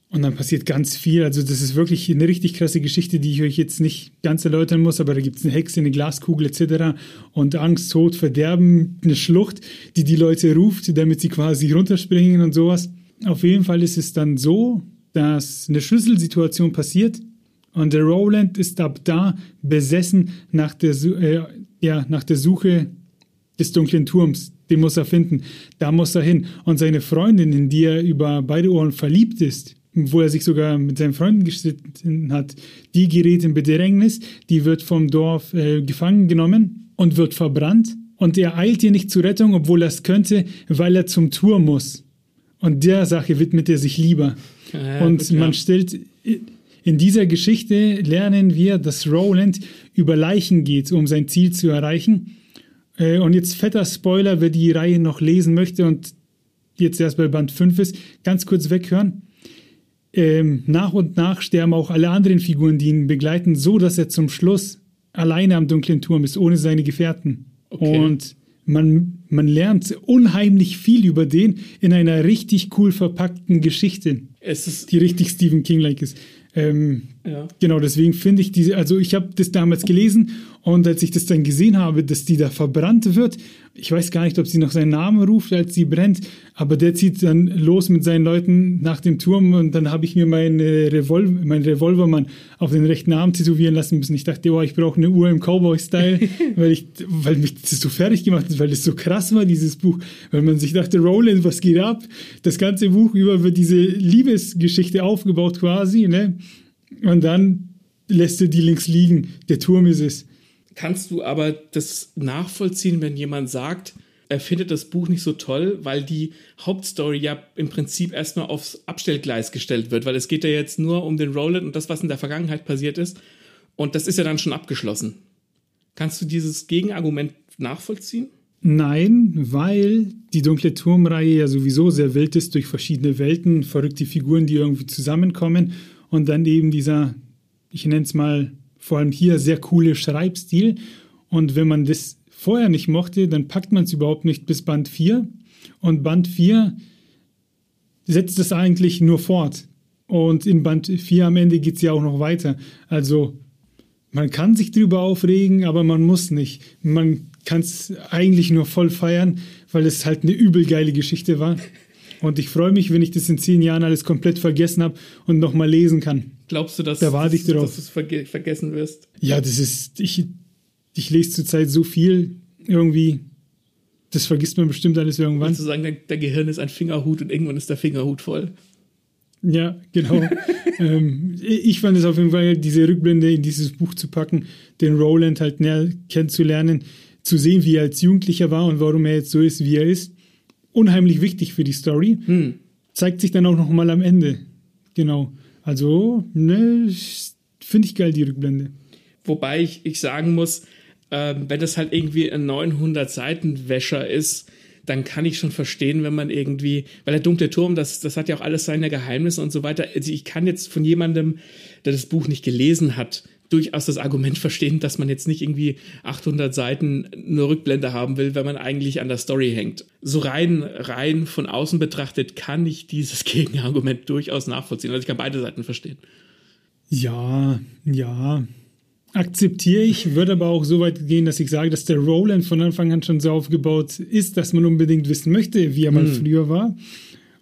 Und dann passiert ganz viel. Also, das ist wirklich eine richtig krasse Geschichte, die ich euch jetzt nicht ganz erläutern muss, aber da gibt es eine Hexe, eine Glaskugel etc. Und Angst, Tod, Verderben, eine Schlucht, die die Leute ruft, damit sie quasi runterspringen und sowas. Auf jeden Fall ist es dann so, dass eine Schlüsselsituation passiert und der Roland ist ab da besessen nach der, äh, ja, nach der Suche des dunklen Turms. Den muss er finden. Da muss er hin. Und seine Freundin, in die er über beide Ohren verliebt ist, wo er sich sogar mit seinen Freunden gestritten hat, die gerät in Bedrängnis, die wird vom Dorf äh, gefangen genommen und wird verbrannt. Und er eilt ihr nicht zur Rettung, obwohl er es könnte, weil er zum Turm muss. Und der Sache widmet er sich lieber. Ja, und gut, man ja. stellt, in dieser Geschichte lernen wir, dass Roland über Leichen geht, um sein Ziel zu erreichen. Äh, und jetzt fetter Spoiler, wer die Reihe noch lesen möchte und jetzt erst bei Band 5 ist, ganz kurz weghören ähm, nach und nach sterben auch alle anderen Figuren, die ihn begleiten, so dass er zum Schluss alleine am dunklen Turm ist, ohne seine Gefährten. Okay. Und man, man lernt unheimlich viel über den in einer richtig cool verpackten Geschichte, die richtig Stephen King-like ist. Ähm, Ja. Genau, deswegen finde ich diese, also ich habe das damals gelesen und als ich das dann gesehen habe, dass die da verbrannt wird, ich weiß gar nicht, ob sie noch seinen Namen ruft, als sie brennt, aber der zieht dann los mit seinen Leuten nach dem Turm und dann habe ich mir meine Revol meinen Revolvermann auf den rechten Arm tätowieren lassen müssen. Ich dachte, oh, ich brauche eine Uhr im Cowboy-Style, [LAUGHS] weil, ich, weil mich das so fertig gemacht hat, weil das so krass war, dieses Buch, weil man sich dachte, Roland, was geht ab? Das ganze Buch über wird diese Liebesgeschichte aufgebaut quasi, ne? Und dann lässt er die links liegen. Der Turm ist es. Kannst du aber das nachvollziehen, wenn jemand sagt, er findet das Buch nicht so toll, weil die Hauptstory ja im Prinzip erstmal aufs Abstellgleis gestellt wird, weil es geht ja jetzt nur um den Roland und das, was in der Vergangenheit passiert ist. Und das ist ja dann schon abgeschlossen. Kannst du dieses Gegenargument nachvollziehen? Nein, weil die dunkle Turmreihe ja sowieso sehr wild ist durch verschiedene Welten, verrückte Figuren, die irgendwie zusammenkommen und dann eben dieser, ich nenne es mal vor allem hier sehr coole Schreibstil. Und wenn man das vorher nicht mochte, dann packt man es überhaupt nicht bis Band 4. Und Band 4 setzt es eigentlich nur fort. Und in Band 4 am Ende geht es ja auch noch weiter. Also man kann sich drüber aufregen, aber man muss nicht. Man kann es eigentlich nur voll feiern, weil es halt eine übel geile Geschichte war. Und ich freue mich, wenn ich das in zehn Jahren alles komplett vergessen habe und nochmal lesen kann. Glaubst du, dass, da warte ich drauf. dass du es verge vergessen wirst? Ja, das ist, ich, ich lese zurzeit so viel irgendwie. Das vergisst man bestimmt alles irgendwann. Willst du sagen, der, der Gehirn ist ein Fingerhut und irgendwann ist der Fingerhut voll? Ja, genau. [LAUGHS] ähm, ich fand es auf jeden Fall, diese Rückblende in dieses Buch zu packen, den Roland halt näher kennenzulernen, zu sehen, wie er als Jugendlicher war und warum er jetzt so ist, wie er ist unheimlich wichtig für die Story. Hm. Zeigt sich dann auch noch mal am Ende. Genau. Also, ne, finde ich geil, die Rückblende. Wobei ich, ich sagen muss, äh, wenn das halt irgendwie ein 900-Seiten-Wäscher ist, dann kann ich schon verstehen, wenn man irgendwie, weil der dunkle Turm, das, das hat ja auch alles seine Geheimnisse und so weiter. Also ich kann jetzt von jemandem, der das Buch nicht gelesen hat, durchaus das Argument verstehen, dass man jetzt nicht irgendwie 800 Seiten nur Rückblende haben will, wenn man eigentlich an der Story hängt. So rein, rein von außen betrachtet kann ich dieses [LAUGHS] Gegenargument durchaus nachvollziehen. Also ich kann beide Seiten verstehen. Ja, ja. Akzeptiere ich, würde aber auch so weit gehen, dass ich sage, dass der Roland von Anfang an schon so aufgebaut ist, dass man unbedingt wissen möchte, wie er mal hm. früher war.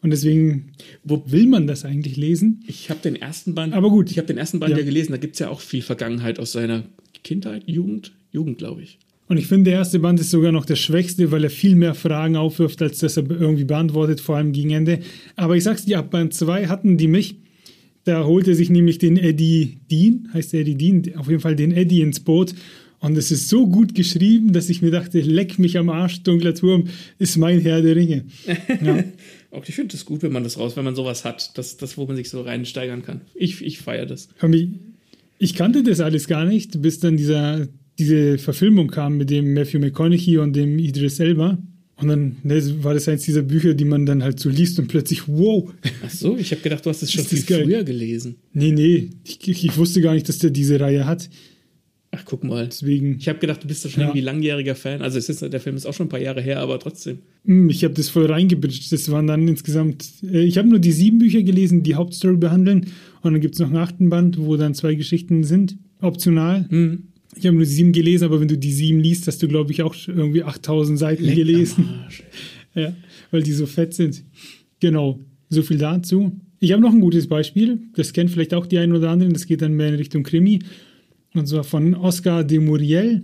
Und deswegen, wo will man das eigentlich lesen? Ich habe den ersten Band. Aber gut. Ich habe den ersten Band ja, ja gelesen. Da gibt es ja auch viel Vergangenheit aus seiner Kindheit, Jugend, Jugend, glaube ich. Und ich finde, der erste Band ist sogar noch der schwächste, weil er viel mehr Fragen aufwirft, als dass er irgendwie beantwortet, vor allem gegen Ende. Aber ich sag's dir, ab Band 2 hatten die mich. Da holt er sich nämlich den Eddie Dean, heißt der Eddie Dean, auf jeden Fall den Eddie ins Boot. Und es ist so gut geschrieben, dass ich mir dachte, leck mich am Arsch, dunkler Turm ist mein Herr der Ringe. [LAUGHS] Ja. Auch ich finde es gut, wenn man das raus, wenn man sowas hat, das, das wo man sich so reinsteigern kann. Ich, ich feiere das. Ich kannte das alles gar nicht, bis dann dieser, diese Verfilmung kam mit dem Matthew McConaughey und dem Idris Elba. Und dann ne, war das eins dieser Bücher, die man dann halt so liest und plötzlich, wow. Ach so, ich habe gedacht, du hast es schon viel früher gelesen. Nee, nee, ich, ich, wusste gar nicht, dass der diese Reihe hat. Ach, guck mal. Deswegen. Ich habe gedacht, du bist doch schon ja. irgendwie langjähriger Fan. Also, es ist, der Film ist auch schon ein paar Jahre her, aber trotzdem. Hm, ich habe das voll reingebitscht. Das waren dann insgesamt. Äh, ich habe nur die sieben Bücher gelesen, die Hauptstory behandeln. Und dann gibt es noch einen achten Band, wo dann zwei Geschichten sind. Optional. Mhm. Ich habe nur die sieben gelesen, aber wenn du die sieben liest, hast du, glaube ich, auch irgendwie 8000 Seiten Leck gelesen. Ja, weil die so fett sind. Genau. So viel dazu. Ich habe noch ein gutes Beispiel. Das kennt vielleicht auch die einen oder anderen. Das geht dann mehr in Richtung Krimi. Und zwar von Oscar de Muriel,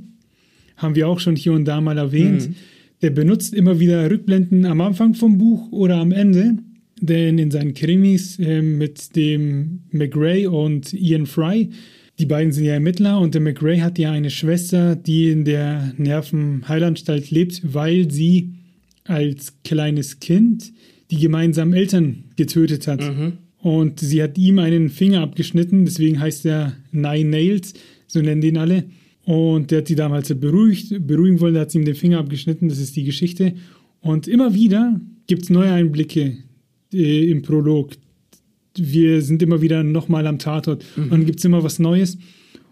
haben wir auch schon hier und da mal erwähnt. Mhm. Der benutzt immer wieder Rückblenden am Anfang vom Buch oder am Ende, denn in seinen Krimis äh, mit dem McRae und Ian Fry, die beiden sind ja Ermittler und der McRae hat ja eine Schwester, die in der Nervenheilanstalt lebt, weil sie als kleines Kind die gemeinsamen Eltern getötet hat. Mhm. Und sie hat ihm einen Finger abgeschnitten, deswegen heißt er Nine Nails so nennen den alle. Und der hat sie damals beruhigt, beruhigen wollen, der hat sie ihm den Finger abgeschnitten, das ist die Geschichte. Und immer wieder gibt es neue Einblicke äh, im Prolog. Wir sind immer wieder nochmal am Tatort mhm. und dann gibt es immer was Neues.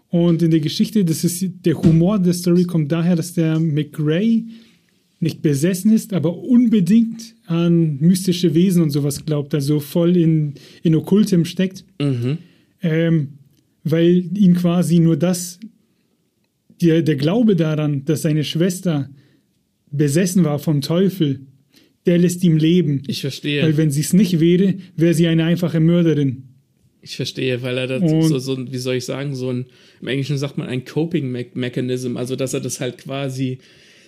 Und in der Geschichte, das ist der Humor der Story kommt daher, dass der McRae nicht besessen ist, aber unbedingt an mystische Wesen und sowas glaubt, also voll in, in Okkultem steckt. Mhm. Ähm, weil ihn quasi nur das, der, der Glaube daran, dass seine Schwester besessen war vom Teufel, der lässt ihm leben. Ich verstehe. Weil wenn sie es nicht wäre, wäre sie eine einfache Mörderin. Ich verstehe, weil er das Und- so, so, wie soll ich sagen, so ein, im Englischen sagt man ein Coping-Mechanism, also dass er das halt quasi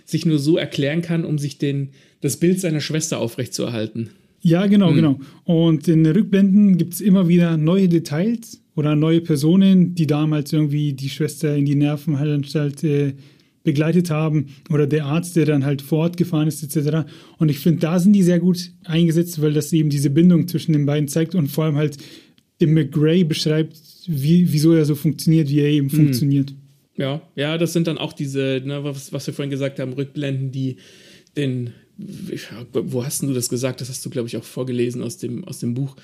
sich nur so erklären kann, um sich den, das Bild seiner Schwester aufrechtzuerhalten. Ja, Hm. genau, genau. Und in den Rückblenden gibt es immer wieder neue Details oder neue Personen, die damals irgendwie die Schwester in die Nervenheilanstalt äh, begleitet haben oder der Arzt, der dann halt vor Ort gefahren ist, etc. Und ich finde, da sind die sehr gut eingesetzt, weil das eben diese Bindung zwischen den beiden zeigt und vor allem halt dem McGray beschreibt, wie, wieso er so funktioniert, wie er eben Hm. funktioniert. Ja, ja, das sind dann auch diese, ne, was, was wir vorhin gesagt haben, Rückblenden, die den, wo hast du das gesagt? Das hast du, glaube ich, auch vorgelesen aus dem, aus dem Buch,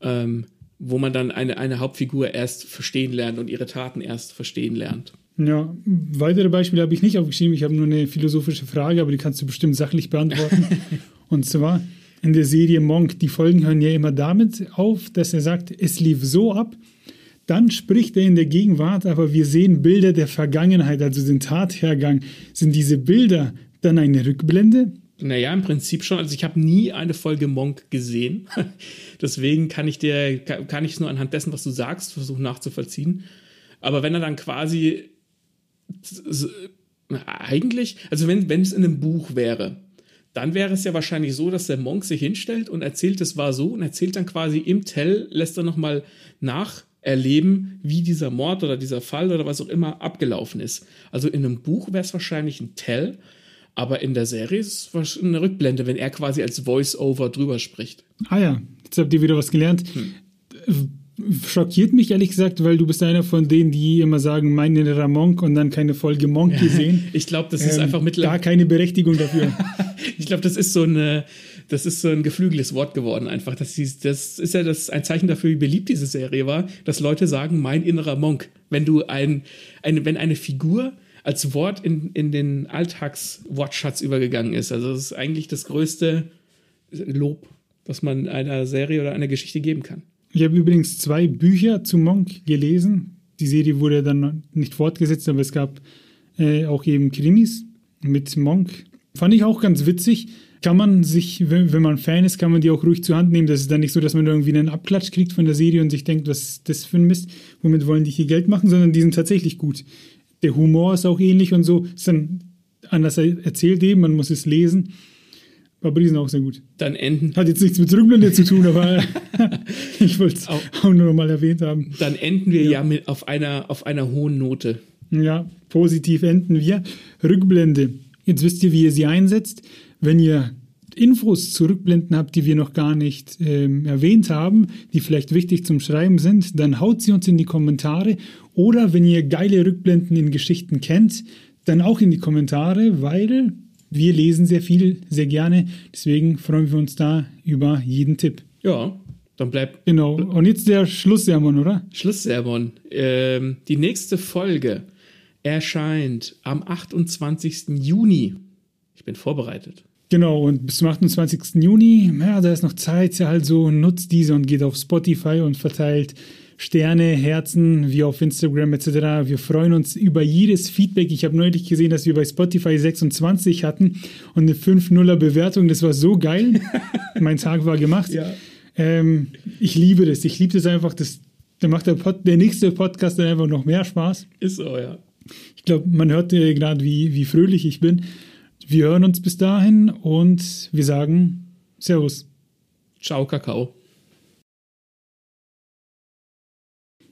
ähm, wo man dann eine, eine Hauptfigur erst verstehen lernt und ihre Taten erst verstehen lernt. Ja, weitere Beispiele habe ich nicht aufgeschrieben. Ich habe nur eine philosophische Frage, aber die kannst du bestimmt sachlich beantworten. [LAUGHS] Und zwar in der Serie Monk, die Folgen hören ja immer damit auf, dass er sagt, es lief so ab. Dann spricht er in der Gegenwart, aber wir sehen Bilder der Vergangenheit, also den Tathergang. Sind diese Bilder dann eine Rückblende? Naja, im Prinzip schon. Also ich habe nie eine Folge Monk gesehen. [LAUGHS] Deswegen kann ich dir, kann ich es nur anhand dessen, was du sagst, versuchen nachzuvollziehen. Aber wenn er dann quasi eigentlich, also wenn, wenn es in einem Buch wäre, dann wäre es ja wahrscheinlich so, dass der Monk sich hinstellt und erzählt, es war so und erzählt dann quasi im Tell, lässt er nochmal nacherleben, wie dieser Mord oder dieser Fall oder was auch immer abgelaufen ist. Also in einem Buch wäre es wahrscheinlich ein Tell, aber in der Serie ist es wahrscheinlich eine Rückblende, wenn er quasi als Voice-Over drüber spricht. Ah ja, jetzt habt ihr wieder was gelernt. Schockiert mich ehrlich gesagt, weil du bist einer von denen, die immer sagen, mein innerer Monk und dann keine Folge Monk gesehen. [LAUGHS] Ich glaube, das ist Ähm, einfach Gar mittlerweile. keine Berechtigung dafür. [LAUGHS] Ich glaube, das ist so eine, das ist so ein geflügeltes Wort geworden einfach. Das, ist- das ist ja das ein Zeichen dafür, wie beliebt diese Serie war, dass Leute sagen, mein innerer Monk. Wenn du ein, eine, wenn eine Figur als Wort in, in den Alltagswortschatz übergegangen ist. Also das ist eigentlich das größte Lob, was man einer Serie oder einer Geschichte geben kann. Ich habe übrigens zwei Bücher zu Monk gelesen. Die Serie wurde dann nicht fortgesetzt, aber es gab äh, auch eben Krimis mit Monk. Fand ich auch ganz witzig. Kann man sich, wenn, wenn man Fan ist, kann man die auch ruhig zur Hand nehmen. Das ist dann nicht so, dass man irgendwie einen Abklatsch kriegt von der Serie und sich denkt, was ist das für ein Mist? Womit wollen die hier Geld machen? Sondern die sind tatsächlich gut. Der Humor ist auch ähnlich und so. Ist dann anders erzählt eben, man muss es lesen. Aber die sind auch sehr gut. Dann enden, Hat jetzt nichts mit Rückblende zu tun, aber [LAUGHS] ich wollte es Au. auch nur noch mal erwähnt haben. dann enden wir ja, mit auf einer, auf einer hohen Note. Ja, positiv enden wir. Rückblende. Jetzt wisst ihr, wie ihr sie einsetzt. Wenn ihr Infos zu Rückblenden habt, die wir noch gar nicht ähm, erwähnt haben, die vielleicht wichtig zum Schreiben sind, dann haut sie uns in die Kommentare. Oder wenn ihr geile Rückblenden in Geschichten kennt, dann auch in die Kommentare, weil wir lesen sehr viel, sehr gerne. Deswegen freuen wir uns da über jeden Tipp. Ja, dann bleibt Genau. Und jetzt der Schlusssermon, oder? Schlusssermon. Ähm, die nächste Folge erscheint am 28. Juni. Ich bin vorbereitet. Genau, und bis zum 28. Juni, ja, da ist noch Zeit, also nutzt diese und geht auf Spotify und verteilt Sterne, Herzen, wie auf Instagram etc. Wir freuen uns über jedes Feedback. Ich habe neulich gesehen, dass wir bei Spotify 26 hatten und eine 5-0er Bewertung. Das war so geil. [LAUGHS] mein Tag war gemacht. Ja. Ähm, ich liebe das. Ich liebe das einfach. Das, da macht der, Pod, der nächste Podcast dann einfach noch mehr Spaß. Ist so, ja. Ich glaube, man hört äh, gerade, wie, wie fröhlich ich bin. Wir hören uns bis dahin und wir sagen Servus. Ciao, Kakao.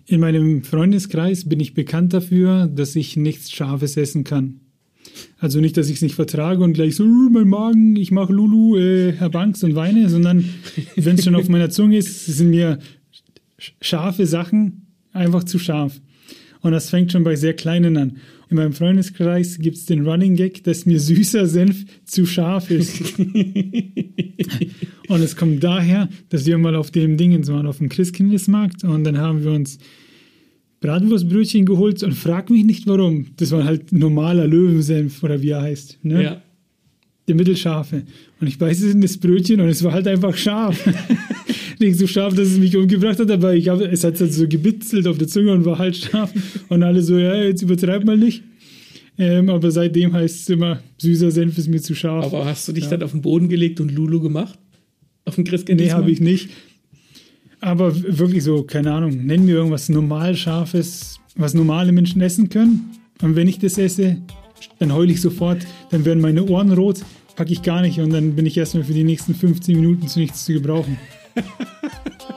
In meinem Freundeskreis bin ich bekannt dafür, dass ich nichts Scharfes essen kann. Also nicht, dass ich es nicht vertrage und gleich so, "Uh, mein Magen, ich mache Lulu, äh, hab Angst und weine, sondern wenn es schon auf meiner Zunge ist, sind mir sch- scharfe Sachen einfach zu scharf. Und das fängt schon bei sehr kleinen an. In meinem Freundeskreis gibt es den Running Gag, dass mir süßer Senf zu scharf ist. [LAUGHS] und es kommt daher, dass wir mal auf dem Dingens waren, auf dem Christkindlesmarkt und dann haben wir uns Bratwurstbrötchen geholt und frag mich nicht warum. Das war halt normaler Löwensenf oder wie er heißt. Ne? Ja. der mittelscharfe. Und ich beiße es in das Brötchen und es war halt einfach scharf. [LAUGHS] Nicht so scharf, dass es mich umgebracht hat, aber ich hab, es hat halt so gebitzelt auf der Zunge und war halt scharf. Und alle so, ja, jetzt übertreib mal nicht. Ähm, aber seitdem heißt es immer, süßer Senf ist mir zu scharf. Aber hast du dich ja. dann auf den Boden gelegt und Lulu gemacht? Auf den Christkind? Nee, habe ich nicht. Aber wirklich so, keine Ahnung, nennen wir irgendwas normal scharfes, was normale Menschen essen können. Und wenn ich das esse, dann heule ich sofort, dann werden meine Ohren rot, packe ich gar nicht und dann bin ich erstmal für die nächsten 15 Minuten zu nichts zu gebrauchen. [LAUGHS]